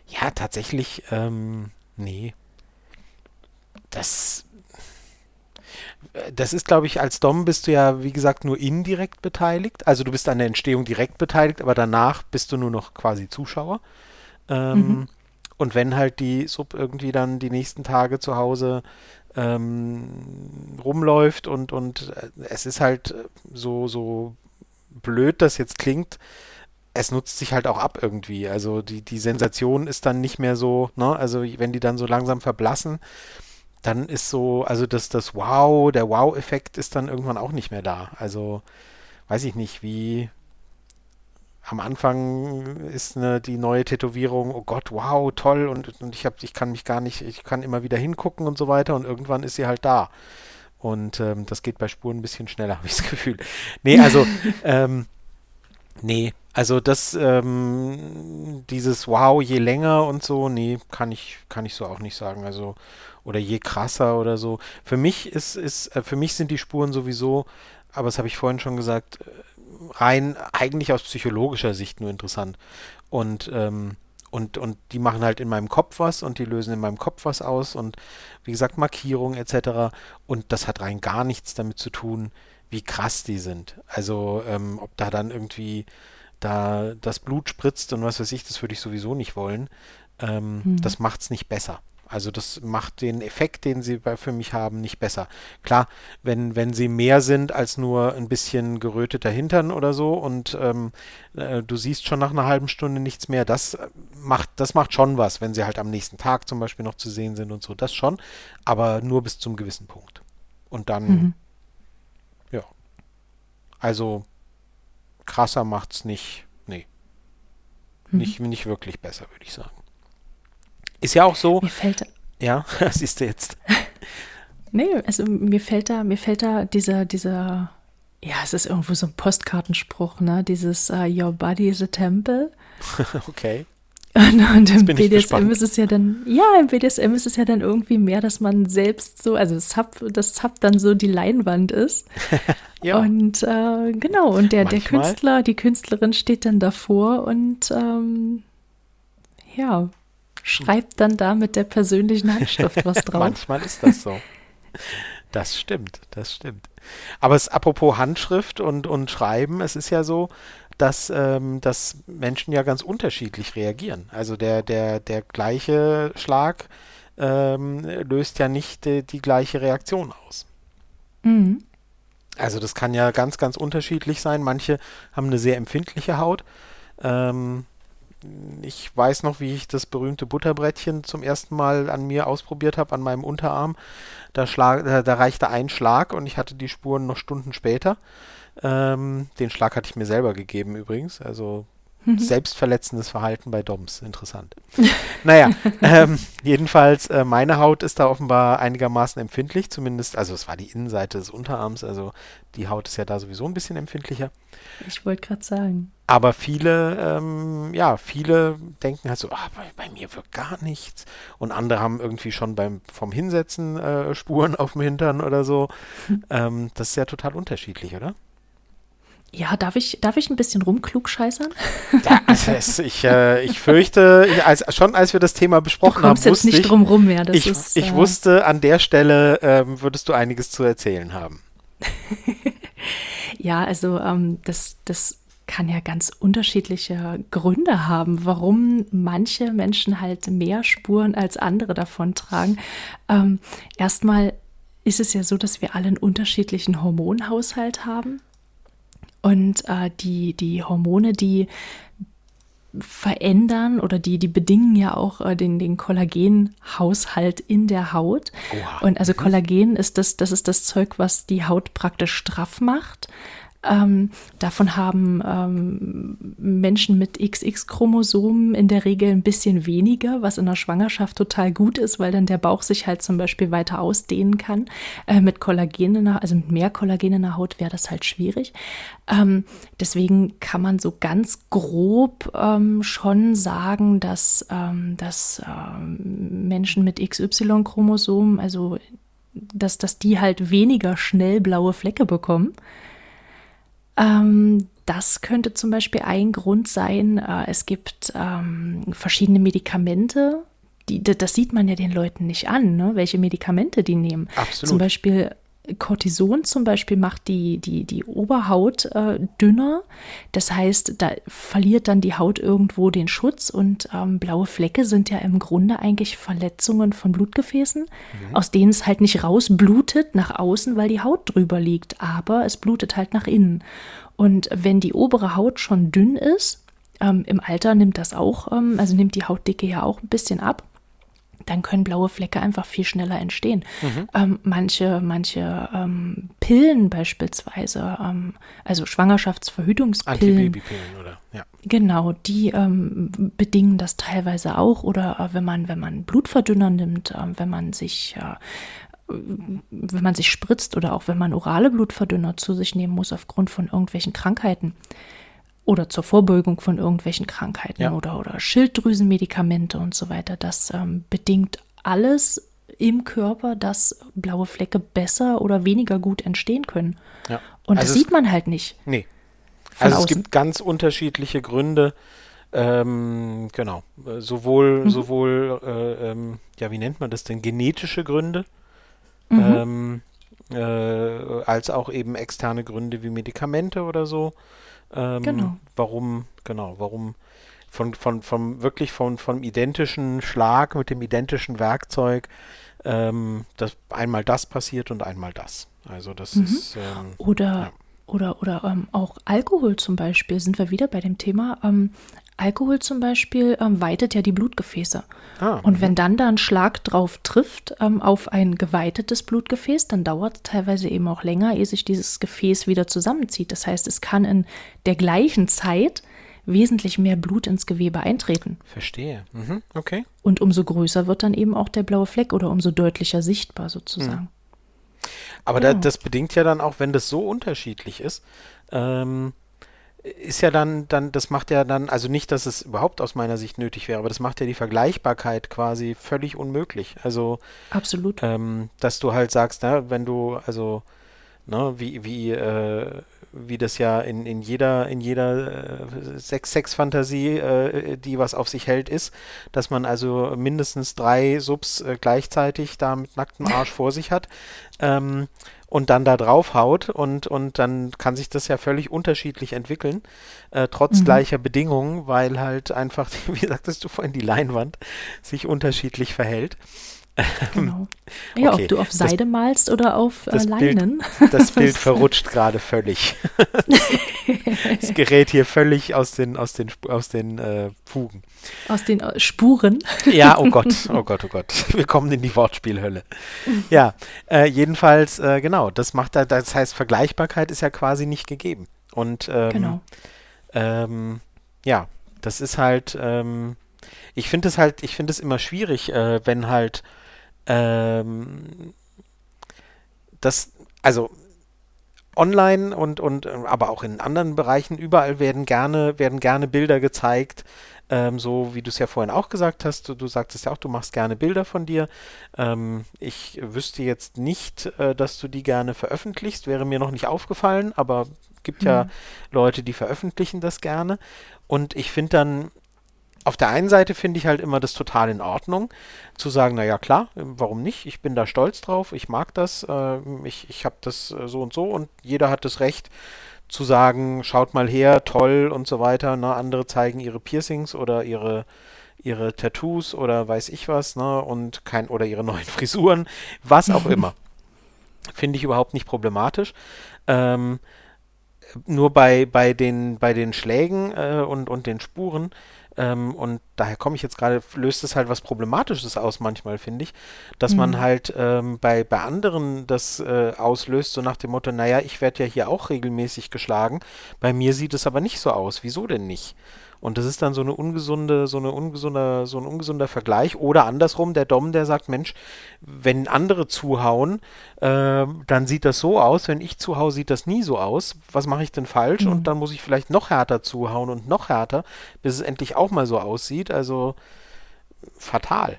Speaker 1: ja, tatsächlich, ähm, nee. Das, das ist, glaube ich, als Dom bist du ja, wie gesagt, nur indirekt beteiligt. Also du bist an der Entstehung direkt beteiligt, aber danach bist du nur noch quasi Zuschauer. Ähm, mhm. Und wenn halt die Sub irgendwie dann die nächsten Tage zu Hause ähm, rumläuft und, und äh, es ist halt so, so blöd das jetzt klingt, es nutzt sich halt auch ab irgendwie. Also die, die Sensation ist dann nicht mehr so, ne? Also wenn die dann so langsam verblassen, dann ist so, also das, das Wow, der Wow-Effekt ist dann irgendwann auch nicht mehr da. Also weiß ich nicht, wie am Anfang ist eine, die neue Tätowierung, oh Gott, wow, toll und, und ich habe, ich kann mich gar nicht, ich kann immer wieder hingucken und so weiter und irgendwann ist sie halt da. Und ähm, das geht bei Spuren ein bisschen schneller, habe ich das Gefühl. Nee, also, ähm, nee, also das, ähm, dieses Wow, je länger und so, nee, kann ich, kann ich so auch nicht sagen. Also, oder je krasser oder so. Für mich ist, ist, äh, für mich sind die Spuren sowieso, aber das habe ich vorhin schon gesagt, äh, rein eigentlich aus psychologischer Sicht nur interessant. Und ähm, und, und die machen halt in meinem Kopf was und die lösen in meinem Kopf was aus und wie gesagt Markierungen etc. Und das hat rein gar nichts damit zu tun, wie krass die sind. Also ähm, ob da dann irgendwie da das Blut spritzt und was weiß ich, das würde ich sowieso nicht wollen. Ähm, hm. Das macht es nicht besser. Also das macht den Effekt, den sie bei, für mich haben, nicht besser. Klar, wenn, wenn sie mehr sind als nur ein bisschen geröteter Hintern oder so und ähm, äh, du siehst schon nach einer halben Stunde nichts mehr, das macht, das macht schon was, wenn sie halt am nächsten Tag zum Beispiel noch zu sehen sind und so, das schon, aber nur bis zum gewissen Punkt. Und dann, mhm. Also krasser macht's nicht, nee. Mhm. Nicht, nicht wirklich besser, würde ich sagen. Ist ja auch so.
Speaker 2: Mir fällt.
Speaker 1: Ja, siehst du jetzt.
Speaker 2: nee, also mir fällt da, mir fällt da dieser, dieser, ja, es ist irgendwo so ein Postkartenspruch, ne? Dieses uh, Your body is a temple.
Speaker 1: okay.
Speaker 2: Und, und im BDSM ist es ja dann, ja, im BDSM ist es ja dann irgendwie mehr, dass man selbst so, also das Sub, das Sub dann so die Leinwand ist. ja. Und äh, genau, und der, der Künstler, die Künstlerin steht dann davor und ähm, ja, schreibt dann da mit der persönlichen Handschrift was drauf.
Speaker 1: Manchmal ist das so. Das stimmt, das stimmt. Aber es apropos Handschrift und, und Schreiben, es ist ja so, dass, ähm, dass Menschen ja ganz unterschiedlich reagieren. Also der, der, der gleiche Schlag ähm, löst ja nicht äh, die gleiche Reaktion aus. Mhm. Also das kann ja ganz, ganz unterschiedlich sein. Manche haben eine sehr empfindliche Haut. Ähm, ich weiß noch, wie ich das berühmte Butterbrettchen zum ersten Mal an mir ausprobiert habe, an meinem Unterarm. Da, schlag, da, da, reichte ein Schlag und ich hatte die Spuren noch Stunden später. Ähm, den Schlag hatte ich mir selber gegeben übrigens. Also Mhm. Selbstverletzendes Verhalten bei Doms. Interessant. naja, ähm, jedenfalls, äh, meine Haut ist da offenbar einigermaßen empfindlich, zumindest, also es war die Innenseite des Unterarms, also die Haut ist ja da sowieso ein bisschen empfindlicher.
Speaker 2: Ich wollte gerade sagen.
Speaker 1: Aber viele, ähm, ja, viele denken halt so, ah, bei, bei, mir wirkt gar nichts. Und andere haben irgendwie schon beim vom Hinsetzen äh, Spuren auf dem Hintern oder so. Ähm, das ist ja total unterschiedlich, oder?
Speaker 2: Ja, darf ich, darf ich ein bisschen rumklugscheißern?
Speaker 1: Ja, also ich, äh, ich fürchte, ich, als, schon als wir das Thema besprochen
Speaker 2: haben,
Speaker 1: jetzt
Speaker 2: nicht
Speaker 1: ich,
Speaker 2: drum rum mehr.
Speaker 1: Das ich, ist, ich äh, wusste, an der Stelle ähm, würdest du einiges zu erzählen haben.
Speaker 2: ja, also ähm, das, das kann ja ganz unterschiedliche Gründe haben, warum manche Menschen halt mehr Spuren als andere davon tragen. Ähm, erstmal ist es ja so, dass wir alle einen unterschiedlichen Hormonhaushalt haben. Und äh, die, die Hormone, die verändern oder die, die bedingen ja auch äh, den, den Kollagenhaushalt in der Haut. Oha. Und also mhm. Kollagen ist das, das ist das Zeug, was die Haut praktisch straff macht. Ähm, davon haben ähm, Menschen mit XX-Chromosomen in der Regel ein bisschen weniger, was in der Schwangerschaft total gut ist, weil dann der Bauch sich halt zum Beispiel weiter ausdehnen kann. Äh, mit Kollagen in der, also mit mehr Kollagen in der Haut wäre das halt schwierig. Ähm, deswegen kann man so ganz grob ähm, schon sagen, dass, ähm, dass ähm, Menschen mit XY-Chromosomen, also dass, dass die halt weniger schnell blaue Flecke bekommen. Ähm, das könnte zum Beispiel ein Grund sein. Äh, es gibt ähm, verschiedene Medikamente. Die, das sieht man ja den Leuten nicht an, ne? welche Medikamente die nehmen.
Speaker 1: Absolut.
Speaker 2: Zum Beispiel Cortison zum Beispiel macht die, die, die Oberhaut äh, dünner. Das heißt, da verliert dann die Haut irgendwo den Schutz und ähm, blaue Flecke sind ja im Grunde eigentlich Verletzungen von Blutgefäßen, mhm. aus denen es halt nicht rausblutet nach außen, weil die Haut drüber liegt, aber es blutet halt nach innen. Und wenn die obere Haut schon dünn ist, ähm, im Alter nimmt das auch, ähm, also nimmt die Hautdicke ja auch ein bisschen ab dann können blaue Flecke einfach viel schneller entstehen. Mhm. Ähm, manche manche ähm, Pillen beispielsweise, ähm, also Schwangerschaftsverhütungspillen.
Speaker 1: Antibabypillen, oder? Ja.
Speaker 2: Genau, die ähm, bedingen das teilweise auch. Oder äh, wenn man, wenn man Blutverdünner nimmt, äh, wenn man sich äh, wenn man sich spritzt oder auch wenn man orale Blutverdünner zu sich nehmen muss aufgrund von irgendwelchen Krankheiten, oder zur Vorbeugung von irgendwelchen Krankheiten ja. oder, oder Schilddrüsenmedikamente und so weiter. Das ähm, bedingt alles im Körper, dass blaue Flecke besser oder weniger gut entstehen können. Ja. Und also das sieht man halt nicht.
Speaker 1: Nee. Also außen. es gibt ganz unterschiedliche Gründe. Ähm, genau. Sowohl, mhm. sowohl äh, ähm, ja, wie nennt man das denn? Genetische Gründe. Mhm. Ähm, äh, als auch eben externe Gründe wie Medikamente oder so. Ähm, genau. Warum, genau, warum von, von, vom wirklich von, vom identischen Schlag mit dem identischen Werkzeug ähm, dass einmal das passiert und einmal das. Also das mhm. ist. Ähm,
Speaker 2: oder, ja. oder, oder ähm, auch Alkohol zum Beispiel, sind wir wieder bei dem Thema. Alkohol zum Beispiel ähm, weitet ja die Blutgefäße. Ah, und wenn dann da ein Schlag drauf trifft ähm, auf ein geweitetes Blutgefäß, dann dauert es teilweise eben auch länger, ehe sich dieses Gefäß wieder zusammenzieht. Das heißt, es kann in der gleichen Zeit wesentlich mehr Blut ins Gewebe eintreten.
Speaker 1: Verstehe. Mhm, okay.
Speaker 2: Und umso größer wird dann eben auch der blaue Fleck oder umso deutlicher sichtbar sozusagen. Mhm.
Speaker 1: Aber genau. da, das bedingt ja dann auch, wenn das so unterschiedlich ist, ähm, ist ja dann, dann, das macht ja dann, also nicht, dass es überhaupt aus meiner Sicht nötig wäre, aber das macht ja die Vergleichbarkeit quasi völlig unmöglich. Also
Speaker 2: absolut,
Speaker 1: ähm, dass du halt sagst, na, wenn du, also, ne, wie, wie, äh, wie das ja in, in jeder, in jeder äh, Sex-Sex-Fantasie, äh, die was auf sich hält, ist, dass man also mindestens drei Subs äh, gleichzeitig da mit nacktem Arsch vor sich hat. Ähm, und dann da drauf haut und, und dann kann sich das ja völlig unterschiedlich entwickeln, äh, trotz mhm. gleicher Bedingungen, weil halt einfach, wie sagtest du vorhin, die Leinwand sich unterschiedlich verhält.
Speaker 2: Genau. Ja, okay. ob du auf Seide das, malst oder auf äh, Leinen.
Speaker 1: Bild, das Bild verrutscht gerade völlig. das gerät hier völlig aus den, aus den, aus den äh, Fugen.
Speaker 2: Aus den äh, Spuren.
Speaker 1: Ja, oh Gott, oh Gott, oh Gott. Wir kommen in die Wortspielhölle. Ja, äh, jedenfalls, äh, genau, das macht da, das heißt, Vergleichbarkeit ist ja quasi nicht gegeben. Und ähm, genau. Ähm, ja, das ist halt, ähm, ich finde es halt, ich finde es immer schwierig, äh, wenn halt ähm, das, also online und, und aber auch in anderen Bereichen, überall werden gerne, werden gerne Bilder gezeigt, ähm, so wie du es ja vorhin auch gesagt hast. Du, du, sagtest ja auch, du machst gerne Bilder von dir. Ähm, ich wüsste jetzt nicht, äh, dass du die gerne veröffentlichst, wäre mir noch nicht aufgefallen, aber gibt mhm. ja Leute, die veröffentlichen das gerne. Und ich finde dann, auf der einen Seite finde ich halt immer das total in Ordnung, zu sagen, naja klar, warum nicht? Ich bin da stolz drauf, ich mag das, äh, ich, ich habe das äh, so und so und jeder hat das Recht zu sagen, schaut mal her, toll und so weiter. Ne? Andere zeigen ihre Piercings oder ihre ihre Tattoos oder weiß ich was, ne? Und kein oder ihre neuen Frisuren, was auch immer. Finde ich überhaupt nicht problematisch. Ähm, nur bei, bei, den, bei den Schlägen äh, und, und den Spuren Ähm, und daher komme ich jetzt gerade, löst es halt was Problematisches aus manchmal, finde ich, dass mhm. man halt ähm, bei, bei anderen das äh, auslöst, so nach dem Motto, naja, ich werde ja hier auch regelmäßig geschlagen, bei mir sieht es aber nicht so aus. Wieso denn nicht? Und das ist dann so eine ungesunde, so eine ungesunde, so ein ungesunder Vergleich. Oder andersrum, der Dom, der sagt, Mensch, wenn andere zuhauen, äh, dann sieht das so aus. Wenn ich zuhaue, sieht das nie so aus. Was mache ich denn falsch? Mhm. Und dann muss ich vielleicht noch härter zuhauen und noch härter, bis es endlich auch mal so aussieht. Also fatal.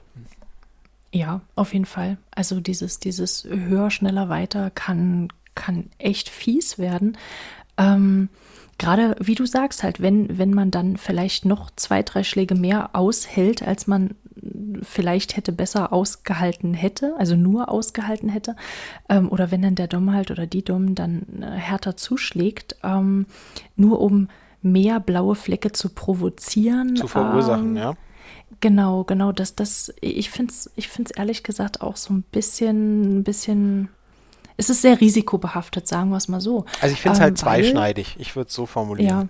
Speaker 2: Ja, auf jeden Fall. Also dieses, dieses höher, schneller, weiter kann, kann echt fies werden. Ähm, gerade wie du sagst, halt, wenn, wenn man dann vielleicht noch zwei, drei Schläge mehr aushält, als man vielleicht hätte besser ausgehalten hätte, also nur ausgehalten hätte, ähm, oder wenn dann der Dom halt oder die Dom dann äh, härter zuschlägt, ähm, nur um mehr blaue Flecke zu provozieren.
Speaker 1: Zu verursachen,
Speaker 2: ähm,
Speaker 1: ja.
Speaker 2: Genau, genau, das, das, ich finde es ich find's ehrlich gesagt auch so ein bisschen, ein bisschen es ist sehr risikobehaftet, sagen wir es mal so.
Speaker 1: Also ich finde es halt ähm, halt zweischneidig, ich würde es so formulieren. Ja.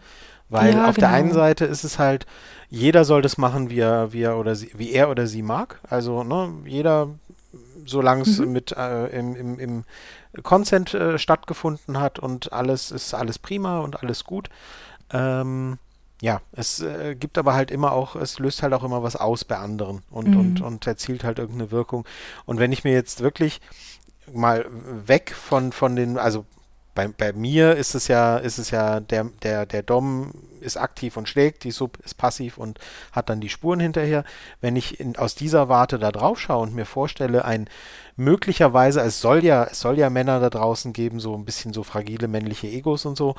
Speaker 1: Weil ja, auf genau. der einen Seite ist es halt, jeder soll das machen, wie er, wie er oder sie, wie er oder sie mag. Also, ne, jeder, solange es mhm. mit äh, im, im, im Consent äh, stattgefunden hat und alles ist alles prima und alles gut. Ähm, ja, es äh, gibt aber halt immer auch, es löst halt auch immer was aus bei anderen und, mhm. und, und erzielt halt irgendeine Wirkung. Und wenn ich mir jetzt wirklich mal weg von, von den, also bei, bei mir ist es ja, ist es ja, der, der, der Dom ist aktiv und schlägt, die Sub ist passiv und hat dann die Spuren hinterher. Wenn ich in, aus dieser Warte da drauf schaue und mir vorstelle, ein möglicherweise, es soll ja, es soll ja Männer da draußen geben, so ein bisschen so fragile männliche Egos und so,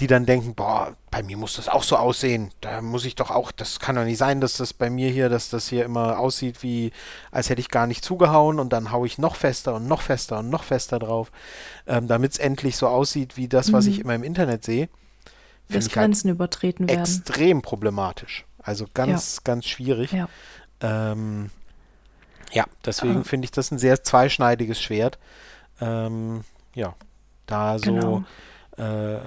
Speaker 1: die dann denken, boah, bei mir muss das auch so aussehen. Da muss ich doch auch, das kann doch nicht sein, dass das bei mir hier, dass das hier immer aussieht wie, als hätte ich gar nicht zugehauen und dann haue ich noch fester und noch fester und noch fester drauf, ähm, damit es endlich so aussieht wie das, was mhm. ich immer im Internet sehe.
Speaker 2: Halt Grenzen halt übertreten werden.
Speaker 1: Extrem problematisch. Also ganz, ja. ganz schwierig. Ja. Ähm, ja, deswegen ah. finde ich das ein sehr zweischneidiges Schwert. Ähm, ja, da so genau. äh,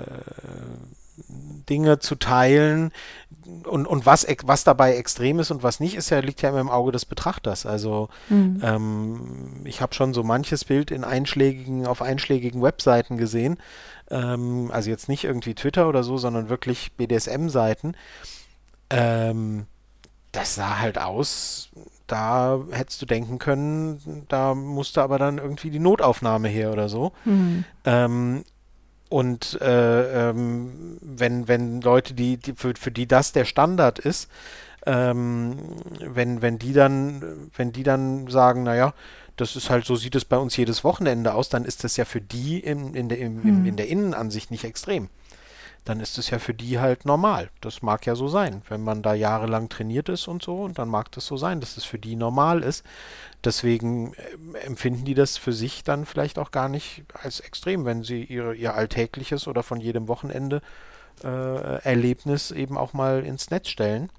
Speaker 1: Dinge zu teilen und, und was, was dabei extrem ist und was nicht ist, ja, liegt ja immer im Auge des Betrachters. Also mhm. ähm, ich habe schon so manches Bild in einschlägigen, auf einschlägigen Webseiten gesehen. Ähm, also jetzt nicht irgendwie Twitter oder so, sondern wirklich BDSM-Seiten. Ähm, das sah halt aus, da hättest du denken können, da musste aber dann irgendwie die Notaufnahme her oder so. Mhm. Ähm, und äh, ähm, wenn, wenn Leute, die, die für, für die das der Standard ist, ähm, wenn, wenn die dann, wenn die dann sagen, naja, das ist halt so, sieht es bei uns jedes Wochenende aus, dann ist das ja für die in, in, der, im, hm. in der Innenansicht nicht extrem dann ist es ja für die halt normal. Das mag ja so sein, wenn man da jahrelang trainiert ist und so, und dann mag das so sein, dass es für die normal ist. Deswegen äh, empfinden die das für sich dann vielleicht auch gar nicht als extrem, wenn sie ihre, ihr alltägliches oder von jedem Wochenende äh, Erlebnis eben auch mal ins Netz stellen.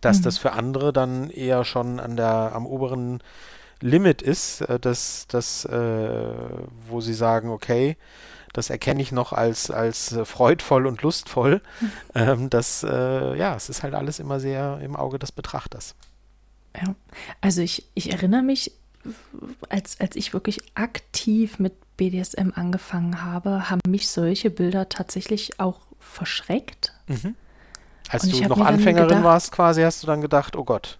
Speaker 1: Dass mhm. das für andere dann eher schon an der, am oberen Limit ist, äh, dass, dass, äh, wo sie sagen, okay, das erkenne ich noch als, als äh, freudvoll und lustvoll. Ähm, das, äh, ja, es ist halt alles immer sehr im Auge des Betrachters.
Speaker 2: Ja, also ich, ich erinnere mich, als, als ich wirklich aktiv mit BDSM angefangen habe, haben mich solche Bilder tatsächlich auch verschreckt.
Speaker 1: Mhm. Als du noch Anfängerin gedacht, warst, quasi, hast du dann gedacht, oh Gott,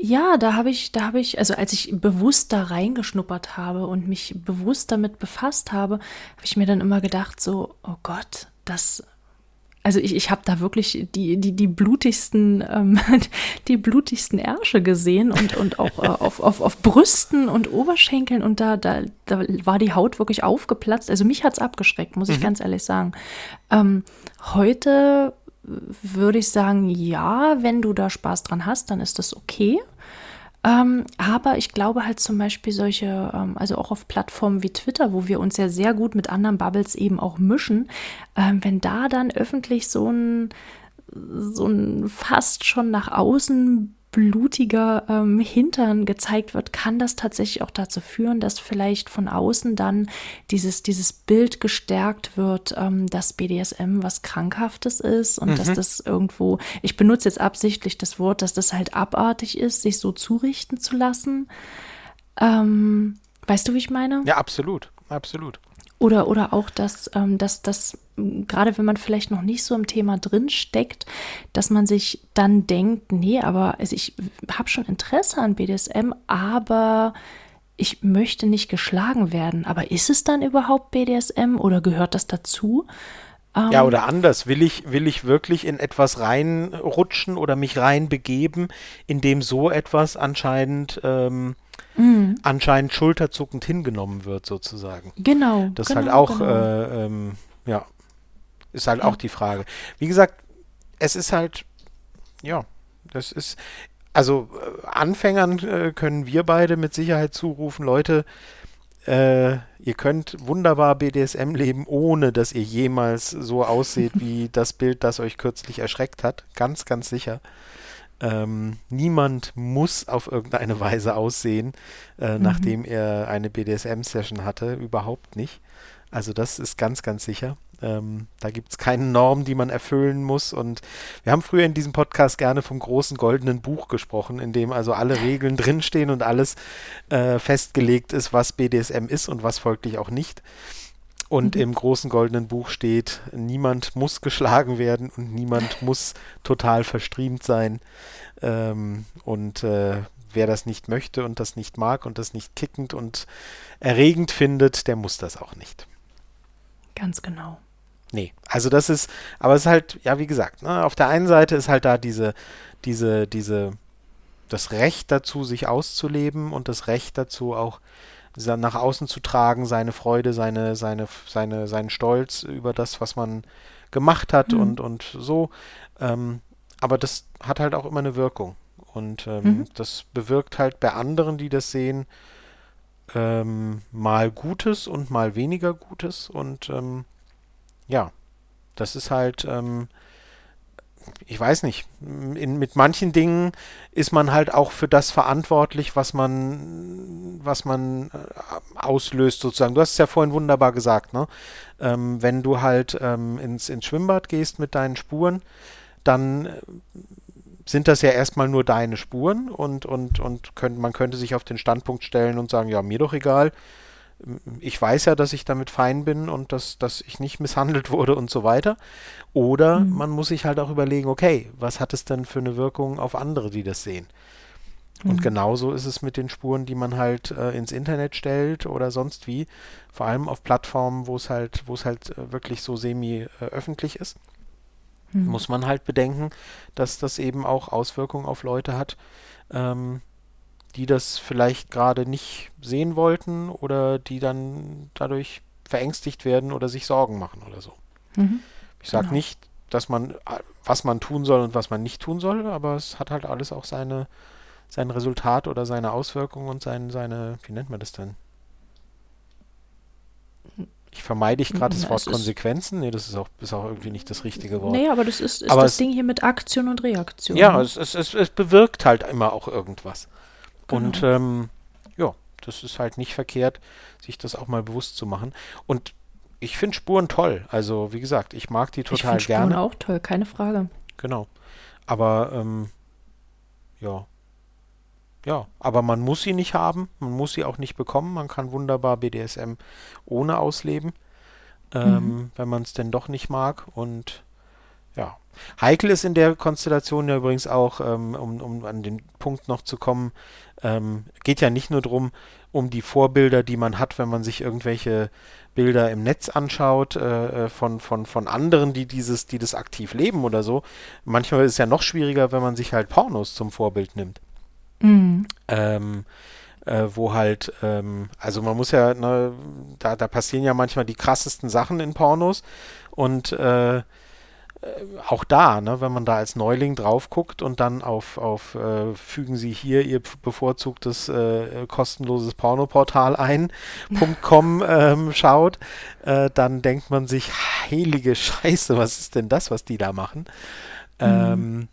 Speaker 2: ja, da habe ich, da habe ich, also als ich bewusst da reingeschnuppert habe und mich bewusst damit befasst habe, habe ich mir dann immer gedacht, so, oh Gott, das, also ich, ich habe da wirklich die, die, die blutigsten, ähm, die blutigsten Ärsche gesehen und, und auch äh, auf, auf, auf Brüsten und Oberschenkeln und da, da, da war die Haut wirklich aufgeplatzt. Also mich hat es abgeschreckt, muss ich mhm. ganz ehrlich sagen. Ähm, heute würde ich sagen, ja, wenn du da Spaß dran hast, dann ist das okay. Ähm, aber ich glaube halt zum Beispiel solche, ähm, also auch auf Plattformen wie Twitter, wo wir uns ja sehr gut mit anderen Bubbles eben auch mischen, ähm, wenn da dann öffentlich so ein, so ein fast schon nach außen blutiger ähm, Hintern gezeigt wird, kann das tatsächlich auch dazu führen, dass vielleicht von außen dann dieses, dieses Bild gestärkt wird, ähm, dass BDSM was Krankhaftes ist und mhm. dass das irgendwo, ich benutze jetzt absichtlich das Wort, dass das halt abartig ist, sich so zurichten zu lassen. Ähm, weißt du, wie ich meine?
Speaker 1: Ja, absolut, absolut.
Speaker 2: Oder, oder auch, dass, ähm, dass, dass gerade wenn man vielleicht noch nicht so im Thema drin steckt, dass man sich dann denkt, nee, aber also ich habe schon Interesse an BDSM, aber ich möchte nicht geschlagen werden. Aber ist es dann überhaupt BDSM oder gehört das dazu?
Speaker 1: ja, ähm, oder anders, will ich, will ich wirklich in etwas reinrutschen oder mich reinbegeben, in dem so etwas anscheinend ähm, mhm. anscheinend schulterzuckend hingenommen wird, sozusagen.
Speaker 2: Genau.
Speaker 1: Das
Speaker 2: genau,
Speaker 1: ist halt auch, genau. äh, ähm, ja, ist halt ja. auch die Frage. Wie gesagt, es ist halt, ja, das ist, also äh, Anfängern äh, können wir beide mit Sicherheit zurufen, Leute, äh, ihr könnt wunderbar BDSM leben, ohne dass ihr jemals so ausseht wie das Bild, das euch kürzlich erschreckt hat. Ganz, ganz sicher. Ähm, niemand muss auf irgendeine Weise aussehen, äh, mhm. nachdem er eine BDSM-Session hatte. Überhaupt nicht. Also das ist ganz, ganz sicher. Ähm, da gibt es keine Norm, die man erfüllen muss. Und wir haben früher in diesem Podcast gerne vom großen goldenen Buch gesprochen, in dem also alle Regeln drinstehen und alles äh, festgelegt ist, was BDSM ist und was folglich auch nicht. Und mhm. im großen goldenen Buch steht, niemand muss geschlagen werden und niemand muss total verstriemt sein. Ähm, und äh, wer das nicht möchte und das nicht mag und das nicht kickend und erregend findet, der muss das auch nicht.
Speaker 2: Ganz genau.
Speaker 1: Nee, also das ist, aber es ist halt, ja, wie gesagt, ne, auf der einen Seite ist halt da diese, diese, diese, das Recht dazu, sich auszuleben und das Recht dazu auch nach außen zu tragen, seine Freude, seine, seine, seine, seinen Stolz über das, was man gemacht hat mhm. und, und so. Ähm, aber das hat halt auch immer eine Wirkung. Und ähm, mhm. das bewirkt halt bei anderen, die das sehen, ähm, mal Gutes und mal weniger Gutes. Und ähm, ja, das ist halt, ähm, ich weiß nicht, in, mit manchen Dingen ist man halt auch für das verantwortlich, was man, was man äh, auslöst sozusagen. Du hast es ja vorhin wunderbar gesagt, ne? Ähm, wenn du halt ähm, ins, ins Schwimmbad gehst mit deinen Spuren, dann äh, sind das ja erstmal nur deine Spuren und, und, und könnt, man könnte sich auf den Standpunkt stellen und sagen, ja, mir doch egal. Ich weiß ja, dass ich damit fein bin und dass, dass ich nicht misshandelt wurde und so weiter. Oder mhm. man muss sich halt auch überlegen, okay, was hat es denn für eine Wirkung auf andere, die das sehen? Und mhm. genauso ist es mit den Spuren, die man halt äh, ins Internet stellt oder sonst wie. Vor allem auf Plattformen, wo es halt, wo es halt äh, wirklich so semi-öffentlich äh, ist mhm. muss man halt bedenken, dass das eben auch Auswirkungen auf Leute hat, ähm, die das vielleicht gerade nicht sehen wollten oder die dann dadurch verängstigt werden oder sich Sorgen machen oder so. Mhm. Ich sage genau. nicht, dass man, was man tun soll und was man nicht tun soll, aber es hat halt alles auch seine, sein Resultat oder seine Auswirkungen und sein, seine, wie nennt man das denn? Ich vermeide ich gerade das Wort Konsequenzen. Nee, das ist auch, ist auch irgendwie nicht das richtige Wort.
Speaker 2: Nee, aber das ist, ist aber das es, Ding hier mit Aktion und Reaktion.
Speaker 1: Ja, ne? es, es, es, bewirkt halt immer auch irgendwas. Genau. Und ähm, ja, das ist halt nicht verkehrt, sich das auch mal bewusst zu machen. Und ich finde Spuren toll. Also, wie gesagt, ich mag die total ich gerne.
Speaker 2: Spuren auch toll, keine Frage.
Speaker 1: Genau. Aber ähm, ja, ja, aber man muss sie nicht haben, man muss sie auch nicht bekommen. Man kann wunderbar BDSM ohne ausleben, ähm, mhm. wenn man es denn doch nicht mag. Und ja, heikel ist in der Konstellation ja übrigens auch, ähm, um, um an den Punkt noch zu kommen, ähm, geht ja nicht nur darum, um die Vorbilder, die man hat, wenn man sich irgendwelche Bilder im Netz anschaut äh, äh, von, von, von anderen, die dieses, die das aktiv leben oder so. Manchmal ist es ja noch schwieriger, wenn man sich halt Pornos zum Vorbild nimmt. Mhm. Ähm, äh, wo halt, ähm, also man muss ja, ne, da, da passieren ja manchmal die krassesten Sachen in Pornos und äh, äh auch da, ne, wenn man da als Neuling drauf guckt und dann auf, auf äh, fügen Sie hier Ihr bevorzugtes äh, kostenloses Pornoportal ein, .com ähm, schaut, äh, dann denkt man sich, heilige Scheiße, was ist denn das, was die da machen? Mhm. Ähm,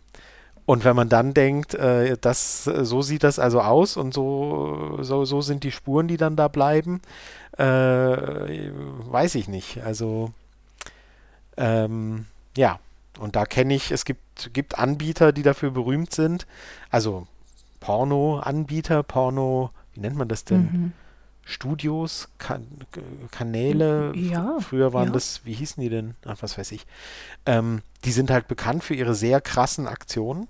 Speaker 1: Und wenn man dann denkt, äh, das, so sieht das also aus und so, so, so sind die Spuren, die dann da bleiben, äh, weiß ich nicht. Also ähm, ja, und da kenne ich, es gibt, gibt Anbieter, die dafür berühmt sind. Also Porno-Anbieter, Porno, wie nennt man das denn? Mhm. Studios, kan Kanäle.
Speaker 2: Ja.
Speaker 1: Früher waren
Speaker 2: ja.
Speaker 1: das, wie hießen die denn? Ach, was weiß ich. Ähm, die sind halt bekannt für ihre sehr krassen Aktionen.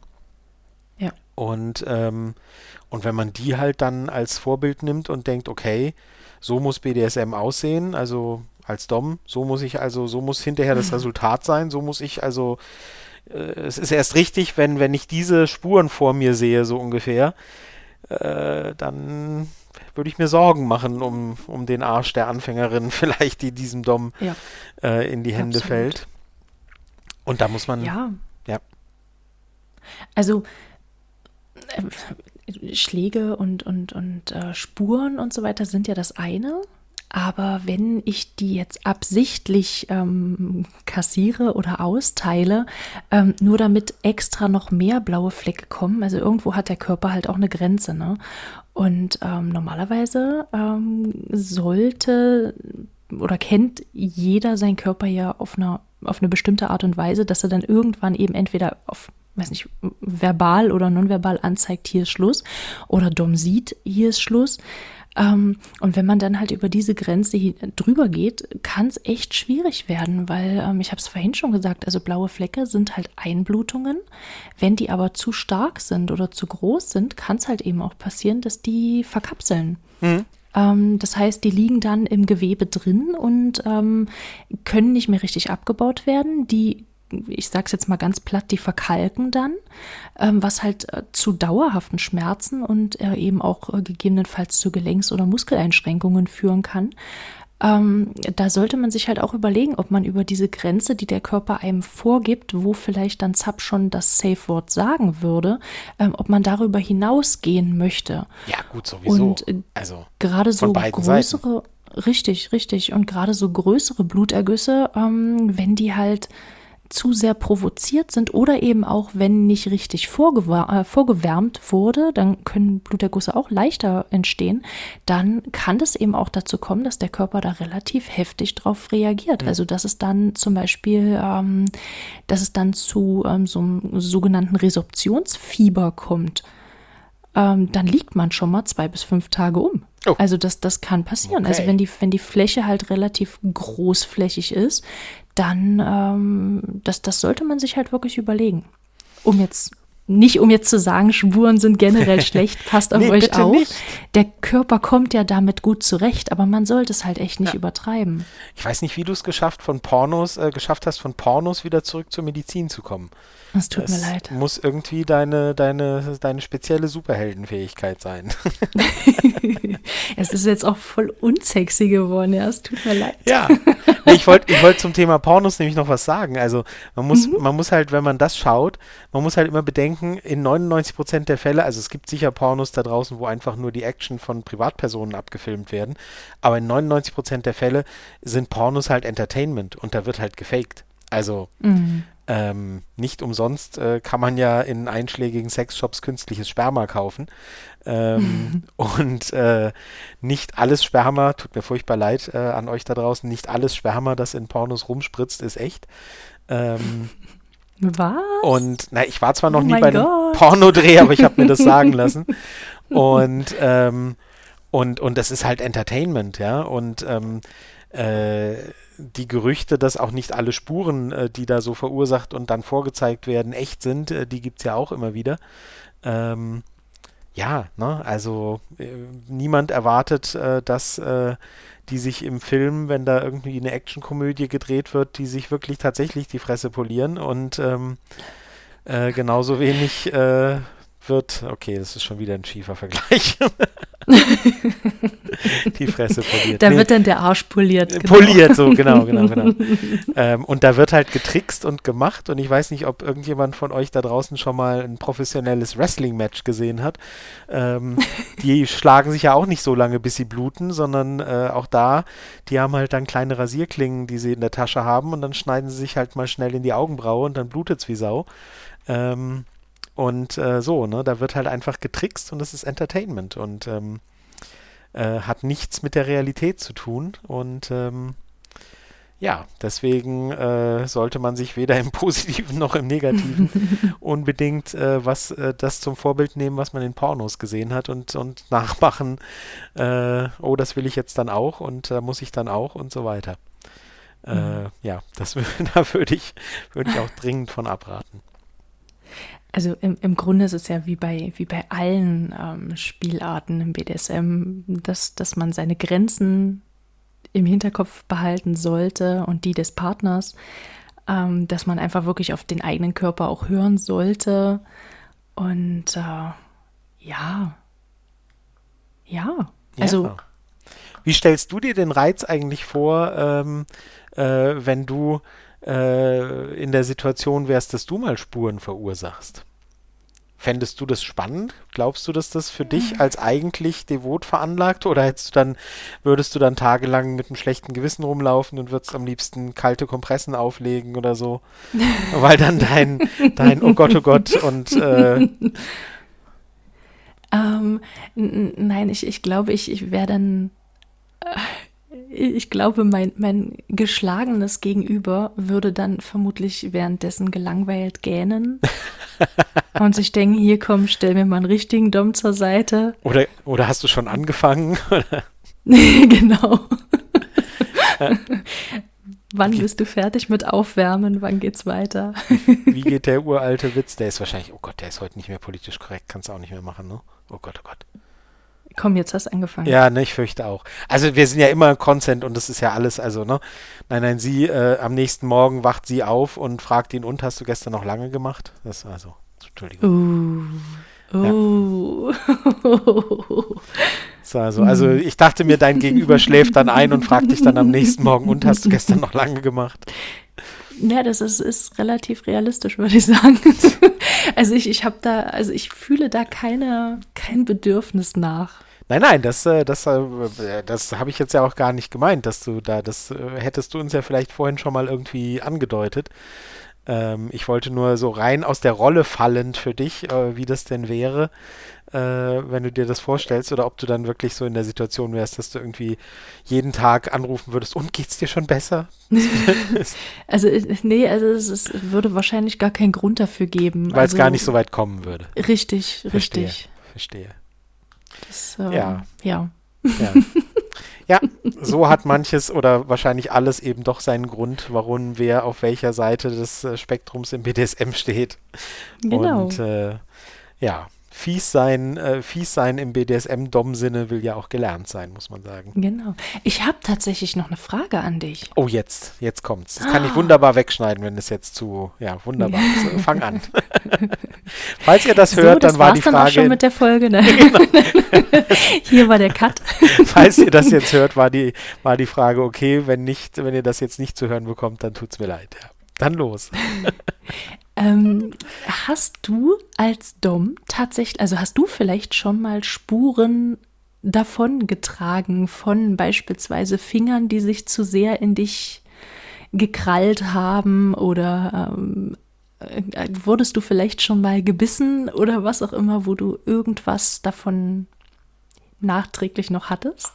Speaker 2: Ja.
Speaker 1: Und, ähm, und wenn man die halt dann als Vorbild nimmt und denkt, okay, so muss BDSM aussehen, also als Dom, so muss ich also, so muss hinterher das Resultat sein, so muss ich also, äh, es ist erst richtig, wenn, wenn ich diese Spuren vor mir sehe, so ungefähr, äh, dann würde ich mir Sorgen machen um, um den Arsch der Anfängerin, vielleicht, die diesem Dom
Speaker 2: ja.
Speaker 1: äh, in die Hände
Speaker 2: Absolut.
Speaker 1: fällt. Und da muss man.
Speaker 2: Ja.
Speaker 1: Ja.
Speaker 2: Also äh, Schläge und, und, und äh, Spuren und so weiter sind ja das eine. Aber wenn ich die jetzt absichtlich ähm, kassiere oder austeile, ähm, nur damit extra noch mehr blaue Flecke kommen, also irgendwo hat der Körper halt auch eine Grenze. Ne? Und ähm, normalerweise ähm, sollte oder kennt jeder seinen Körper ja auf, einer, auf eine bestimmte Art und Weise, dass er dann irgendwann eben entweder auf weiß nicht, verbal oder nonverbal anzeigt, hier ist Schluss, oder Dom sieht, hier ist Schluss. Ähm, und wenn man dann halt über diese Grenze drüber geht, kann es echt schwierig werden, weil ähm, ich habe es vorhin schon gesagt, also blaue Flecke sind halt Einblutungen. Wenn die aber zu stark sind oder zu groß sind, kann es halt eben auch passieren, dass die verkapseln.
Speaker 1: Mhm.
Speaker 2: Ähm, das heißt, die liegen dann im Gewebe drin und ähm, können nicht mehr richtig abgebaut werden. Die ich sage es jetzt mal ganz platt, die verkalken dann, ähm, was halt äh, zu dauerhaften Schmerzen und äh, eben auch äh, gegebenenfalls zu Gelenks- oder Muskeleinschränkungen führen kann. Ähm, da sollte man sich halt auch überlegen, ob man über diese Grenze, die der Körper einem vorgibt, wo vielleicht dann Zapp schon das Safe-Wort sagen würde, ähm, ob man darüber hinausgehen möchte.
Speaker 1: Ja, gut, sowieso.
Speaker 2: Und äh,
Speaker 1: also
Speaker 2: gerade so größere, richtig, richtig, und gerade so größere Blutergüsse, ähm, wenn die halt zu sehr provoziert sind oder eben auch, wenn nicht richtig äh, vorgewärmt wurde, dann können Blutergüsse auch leichter entstehen, dann kann es eben auch dazu kommen, dass der Körper da relativ heftig drauf reagiert.
Speaker 1: Mhm.
Speaker 2: Also dass es dann zum Beispiel, ähm, dass es dann zu ähm, so einem sogenannten Resorptionsfieber kommt. Ähm, dann liegt man schon mal zwei bis fünf Tage um.
Speaker 1: Oh.
Speaker 2: Also das, das kann passieren. Also
Speaker 1: Okay.
Speaker 2: wenn die, wenn die Fläche halt relativ großflächig ist, dann ähm, das, das sollte man sich halt wirklich überlegen. Um jetzt nicht um jetzt zu sagen, Spuren sind generell schlecht, passt auf
Speaker 1: Nee,
Speaker 2: euch auf.
Speaker 1: nicht.
Speaker 2: Der Körper kommt ja damit gut zurecht, aber man sollte es halt echt nicht
Speaker 1: Ja.
Speaker 2: übertreiben.
Speaker 1: Ich weiß nicht, wie du es geschafft von Pornos, äh, geschafft hast, von Pornos wieder zurück zur Medizin zu kommen.
Speaker 2: Es tut
Speaker 1: das
Speaker 2: mir leid.
Speaker 1: muss irgendwie deine, deine, deine spezielle Superheldenfähigkeit sein.
Speaker 2: es ist jetzt auch voll unsexy geworden, ja, es tut mir leid.
Speaker 1: Ja, nee, ich wollte ich wollt zum Thema Pornos nämlich noch was sagen. Also man muss,
Speaker 2: Mhm.
Speaker 1: man muss halt, wenn man das schaut, man muss halt immer bedenken, in 99% der Fälle, also es gibt sicher Pornos da draußen, wo einfach nur die Action von Privatpersonen abgefilmt werden, aber in 99% der Fälle sind Pornos halt Entertainment und da wird halt gefaked. Also
Speaker 2: Mhm.
Speaker 1: ähm, nicht umsonst äh, kann man ja in einschlägigen Sexshops künstliches Sperma kaufen. Ähm, und äh, nicht alles Sperma, tut mir furchtbar leid äh, an euch da draußen, nicht alles Sperma, das in Pornos rumspritzt, ist echt. Ähm,
Speaker 2: Was?
Speaker 1: und na, ich war zwar noch
Speaker 2: Oh
Speaker 1: nie bei einem
Speaker 2: Gott.
Speaker 1: Pornodreh, aber ich habe mir das sagen lassen. Und, ähm, und, und das ist halt Entertainment, ja. Und ähm, äh, die Gerüchte, dass auch nicht alle Spuren, äh, die da so verursacht und dann vorgezeigt werden, echt sind, äh, die gibt es ja auch immer wieder. Ähm, ja, ne, also äh, niemand erwartet, äh, dass äh, die sich im Film, wenn da irgendwie eine Actionkomödie gedreht wird, die sich wirklich tatsächlich die Fresse polieren und ähm, äh, genauso wenig äh, wird, okay, das ist schon wieder ein schiefer Vergleich. die Fresse poliert.
Speaker 2: Da
Speaker 1: Nee,
Speaker 2: wird dann der Arsch poliert. genau.
Speaker 1: Poliert, so, genau, genau, genau. ähm, und da wird halt getrickst und gemacht und ich weiß nicht, ob irgendjemand von euch da draußen schon mal ein professionelles Wrestling-Match gesehen hat. Ähm, die schlagen sich ja auch nicht so lange, bis sie bluten, sondern äh, auch da, die haben halt dann kleine Rasierklingen, die sie in der Tasche haben und dann schneiden sie sich halt mal schnell in die Augenbraue und dann blutet's wie Sau. Ähm, Und äh, so, ne, da wird halt einfach getrickst und das ist Entertainment und ähm, äh, hat nichts mit der Realität zu tun. Und ähm, ja, deswegen äh, sollte man sich weder im Positiven noch im Negativen unbedingt äh, was äh, das zum Vorbild nehmen, was man in Pornos gesehen hat und, und nachmachen, äh, oh, das will ich jetzt dann auch und da muss ich dann auch und so weiter. Mhm. Ja, das da würde ich, würd ich auch dringend von abraten.
Speaker 2: Also im, im Grunde ist es ja wie bei, wie bei allen ähm, Spielarten im BDSM, dass, dass man seine Grenzen im Hinterkopf behalten sollte und die des Partners, ähm, dass man einfach wirklich auf den eigenen Körper auch hören sollte. Und äh, ja, ja, also. Ja.
Speaker 1: Wie stellst du dir den Reiz eigentlich vor, ähm, äh, wenn du äh, in der Situation wärst, dass du mal Spuren verursachst? Fändest du das spannend? Glaubst du, dass das für dich als eigentlich devot veranlagt oder hättest du dann, würdest du dann tagelang mit einem schlechten Gewissen rumlaufen und würdest am liebsten kalte Kompressen auflegen oder so? Weil dann dein, dein Oh Gott, oh Gott und äh
Speaker 2: ähm, nein, ich, ich glaube, ich, ich wäre dann. Äh, ich glaube, mein, mein geschlagenes Gegenüber würde dann vermutlich währenddessen gelangweilt gähnen und sich denken, hier komm, stell mir mal einen richtigen Dom zur Seite.
Speaker 1: Oder, oder hast du schon angefangen?
Speaker 2: genau. Wann bist du fertig mit Aufwärmen? Wann geht's weiter?
Speaker 1: Wie geht der uralte Witz? Der ist wahrscheinlich, oh Gott, der ist heute nicht mehr politisch korrekt, kannst du auch nicht mehr machen, ne? Oh Gott, oh Gott.
Speaker 2: Komm, jetzt hast du angefangen.
Speaker 1: Ja, ne, ich fürchte auch. Also wir sind ja immer Consent und das ist ja alles, also, ne? Nein, nein, sie, äh, am nächsten Morgen wacht sie auf und fragt ihn, und hast du gestern noch lange gemacht? Das war so, Entschuldigung.
Speaker 2: Uh. Uh.
Speaker 1: Ja. So, also, also ich dachte mir, dein Gegenüber schläft dann ein und fragt dich dann am nächsten Morgen, und hast du gestern noch lange gemacht?
Speaker 2: Ja, das ist, ist relativ realistisch, würde ich sagen. also ich, ich habe da, also ich fühle da keine, kein Bedürfnis nach.
Speaker 1: Nein, nein, das, äh, das, äh, das habe ich jetzt ja auch gar nicht gemeint, dass du da, das äh, hättest du uns ja vielleicht vorhin schon mal irgendwie angedeutet. Ähm, ich wollte nur so rein aus der Rolle fallend für dich, wie das denn wäre, wenn du dir das vorstellst, oder ob du dann wirklich so in der Situation wärst, dass du irgendwie jeden Tag anrufen würdest, und geht's dir schon besser?
Speaker 2: also, nee, also es, es, würde wahrscheinlich gar keinen Grund dafür geben.
Speaker 1: Weil
Speaker 2: also,
Speaker 1: es gar nicht so weit kommen würde.
Speaker 2: Richtig,
Speaker 1: Verstehe,
Speaker 2: richtig.
Speaker 1: Verstehe.
Speaker 2: Das, ähm, ja.
Speaker 1: Ja. ja. Ja, so hat manches oder wahrscheinlich alles eben doch seinen Grund, warum wer auf welcher Seite des äh, Spektrums im BDSM steht.
Speaker 2: Genau.
Speaker 1: Und äh, ja, fies sein, äh, fies sein im BDSM-Dom-Sinne will ja auch gelernt sein, muss man sagen.
Speaker 2: Genau. Ich habe tatsächlich noch eine Frage an dich.
Speaker 1: Oh, jetzt, jetzt kommt's. Das kann ich wunderbar wegschneiden, wenn es jetzt zu, ja, wunderbar. So, fang an. Falls ihr das hört, so, das dann war die Frage. Dann auch
Speaker 2: schon mit der Folge, ne? genau. Hier war der Cut.
Speaker 1: Falls ihr das jetzt hört, war die, war die Frage, okay, wenn nicht, wenn ihr das jetzt nicht zu hören bekommt, dann tut's mir leid. Ja. Dann los.
Speaker 2: Ähm, hast du als Dom tatsächlich, also hast du vielleicht schon mal Spuren davon getragen von beispielsweise Fingern, die sich zu sehr in dich gekrallt haben oder ähm, äh, wurdest du vielleicht schon mal gebissen oder was auch immer, wo du irgendwas davon nachträglich noch hattest?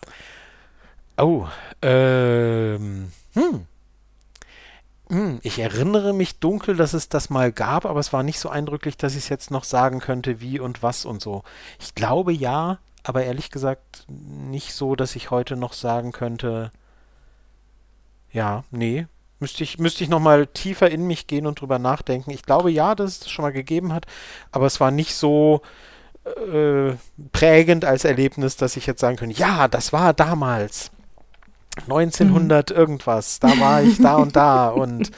Speaker 1: Oh, ähm, hm. Hm, ich erinnere mich dunkel, dass es das mal gab, aber es war nicht so eindrücklich, dass ich es jetzt noch sagen könnte, wie und was und so. Ich glaube ja, aber ehrlich gesagt nicht so, dass ich heute noch sagen könnte, ja, nee, müsste ich, müsste ich nochmal tiefer in mich gehen und drüber nachdenken. Ich glaube ja, dass es das schon mal gegeben hat, aber es war nicht so äh, prägend als Erlebnis, dass ich jetzt sagen könnte, ja, das war damals. 1900 mhm. irgendwas, da war ich da und da und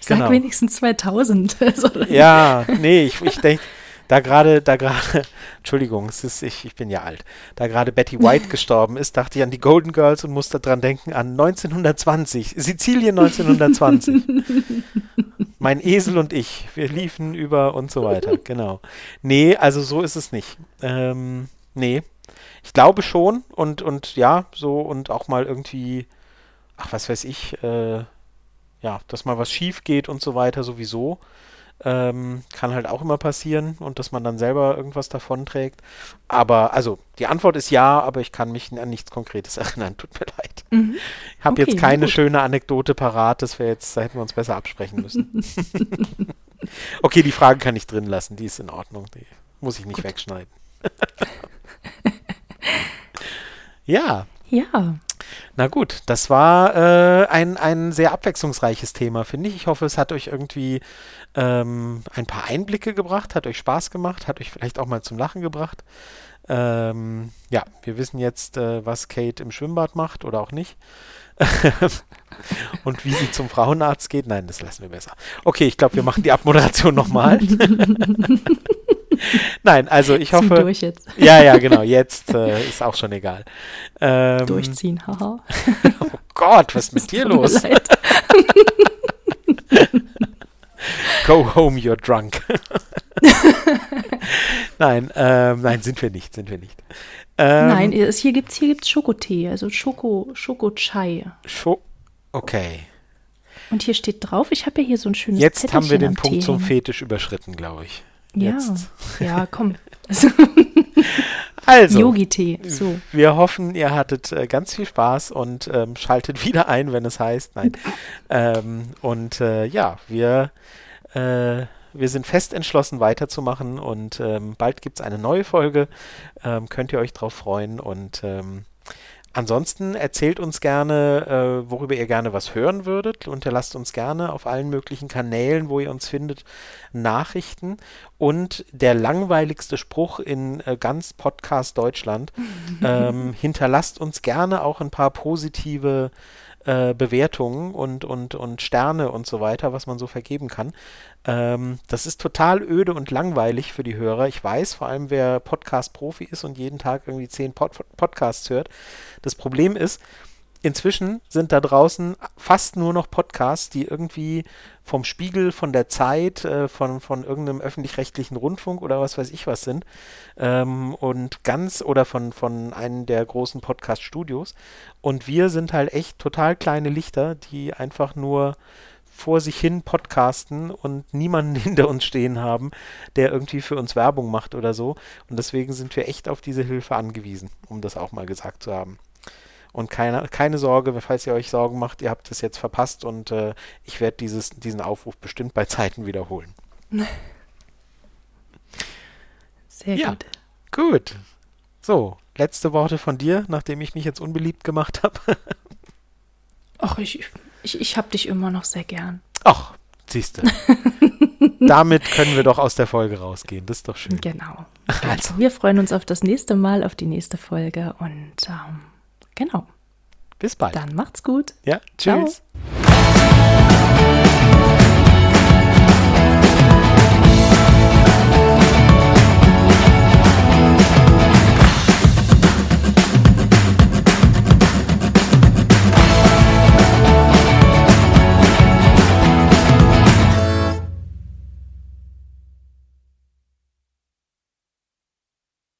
Speaker 2: Sag genau. wenigstens 2000.
Speaker 1: ja, nee, ich, ich denke, da gerade, da gerade, Entschuldigung, es ist, ich, ich bin ja alt, da gerade Betty White gestorben ist, dachte ich an die Golden Girls und musste dran denken an 1920, Sizilien 1920. mein Esel und ich, wir liefen über und so weiter, genau. Nee, also so ist es nicht. Ähm, nee, ich glaube schon und, und ja, so und auch mal irgendwie, ach, was weiß ich, äh, ja, dass mal was schief geht und so weiter sowieso. Ähm, kann halt auch immer passieren und dass man dann selber irgendwas davonträgt. Aber also die Antwort ist ja, aber ich kann mich an nichts Konkretes erinnern. Tut mir leid. Mhm. Ich habe okay, jetzt keine schöne Anekdote parat, das wäre jetzt, da hätten wir uns besser absprechen müssen. okay, die Frage kann ich drin lassen, die ist in Ordnung. Die muss ich nicht Gut. wegschneiden. ja.
Speaker 2: Ja.
Speaker 1: Na gut, das war äh, ein, ein sehr abwechslungsreiches Thema, finde ich. Ich hoffe, es hat euch irgendwie ähm, ein paar Einblicke gebracht, hat euch Spaß gemacht, hat euch vielleicht auch mal zum Lachen gebracht. Ähm, ja, wir wissen jetzt, äh, was Kate im Schwimmbad macht oder auch nicht. Und wie sie zum Frauenarzt geht. Nein, das lassen wir besser. Okay, ich glaube, wir machen die Abmoderation nochmal. Nein, also ich hoffe. Zieh
Speaker 2: durch jetzt.
Speaker 1: Ja, ja, genau. Jetzt äh, ist auch schon egal.
Speaker 2: Ähm, Durchziehen, haha.
Speaker 1: oh Gott, was ist mit dir los? Go home, you're drunk. nein, ähm, nein, sind wir nicht, sind wir nicht.
Speaker 2: Ähm, nein, es, hier gibt es hier gibt's Schokotee, also Schoko, Schokochai.
Speaker 1: Scho okay.
Speaker 2: Und hier steht drauf, ich habe ja hier so ein schönes
Speaker 1: Jetzt Zettelchen haben wir den Punkt Tee zum Fetisch überschritten, glaube ich.
Speaker 2: Jetzt. Ja, ja, komm.
Speaker 1: Also,
Speaker 2: Yogi-Tee. So.
Speaker 1: Wir hoffen, ihr hattet äh, ganz viel Spaß und ähm, schaltet wieder ein, wenn es heißt, nein. ähm, und äh, ja, wir, äh, wir sind fest entschlossen, weiterzumachen und ähm, bald gibt es eine neue Folge. Ähm, könnt ihr euch drauf freuen und ähm, Ansonsten erzählt uns gerne, äh, worüber ihr gerne was hören würdet und lasst uns gerne auf allen möglichen Kanälen, wo ihr uns findet, Nachrichten. Und der langweiligste Spruch in äh, ganz Podcast Deutschland, ähm, hinterlasst uns gerne auch ein paar positive äh, Bewertungen und, und, und Sterne und so weiter, was man so vergeben kann. Ähm, das ist total öde und langweilig für die Hörer. Ich weiß, vor allem wer Podcast-Profi ist und jeden Tag irgendwie zehn Pod Podcasts hört. Das Problem ist, inzwischen sind da draußen fast nur noch Podcasts, die irgendwie vom Spiegel, von der Zeit, äh, von, von irgendeinem öffentlich-rechtlichen Rundfunk oder was weiß ich was sind. Ähm, und ganz oder von, von einem der großen Podcast-Studios. Und wir sind halt echt total kleine Lichter, die einfach nur vor sich hin podcasten und niemanden hinter uns stehen haben, der irgendwie für uns Werbung macht oder so. Und deswegen sind wir echt auf diese Hilfe angewiesen, um das auch mal gesagt zu haben. Und keine, keine Sorge, falls ihr euch Sorgen macht, ihr habt es jetzt verpasst und äh, ich werde diesen Aufruf bestimmt bei Zeiten wiederholen.
Speaker 2: Sehr ja, gut.
Speaker 1: Gut. So, letzte Worte von dir, nachdem ich mich jetzt unbeliebt gemacht habe.
Speaker 2: Ach, ich, ich, ich habe dich immer noch sehr gern.
Speaker 1: Ach, siehst du. Damit können wir doch aus der Folge rausgehen. Das ist doch schön.
Speaker 2: Genau. Also. Wir freuen uns auf das nächste Mal, auf die nächste Folge und ähm, Genau.
Speaker 1: Bis bald.
Speaker 2: Dann macht's gut.
Speaker 1: Ja, tschüss. Ciao.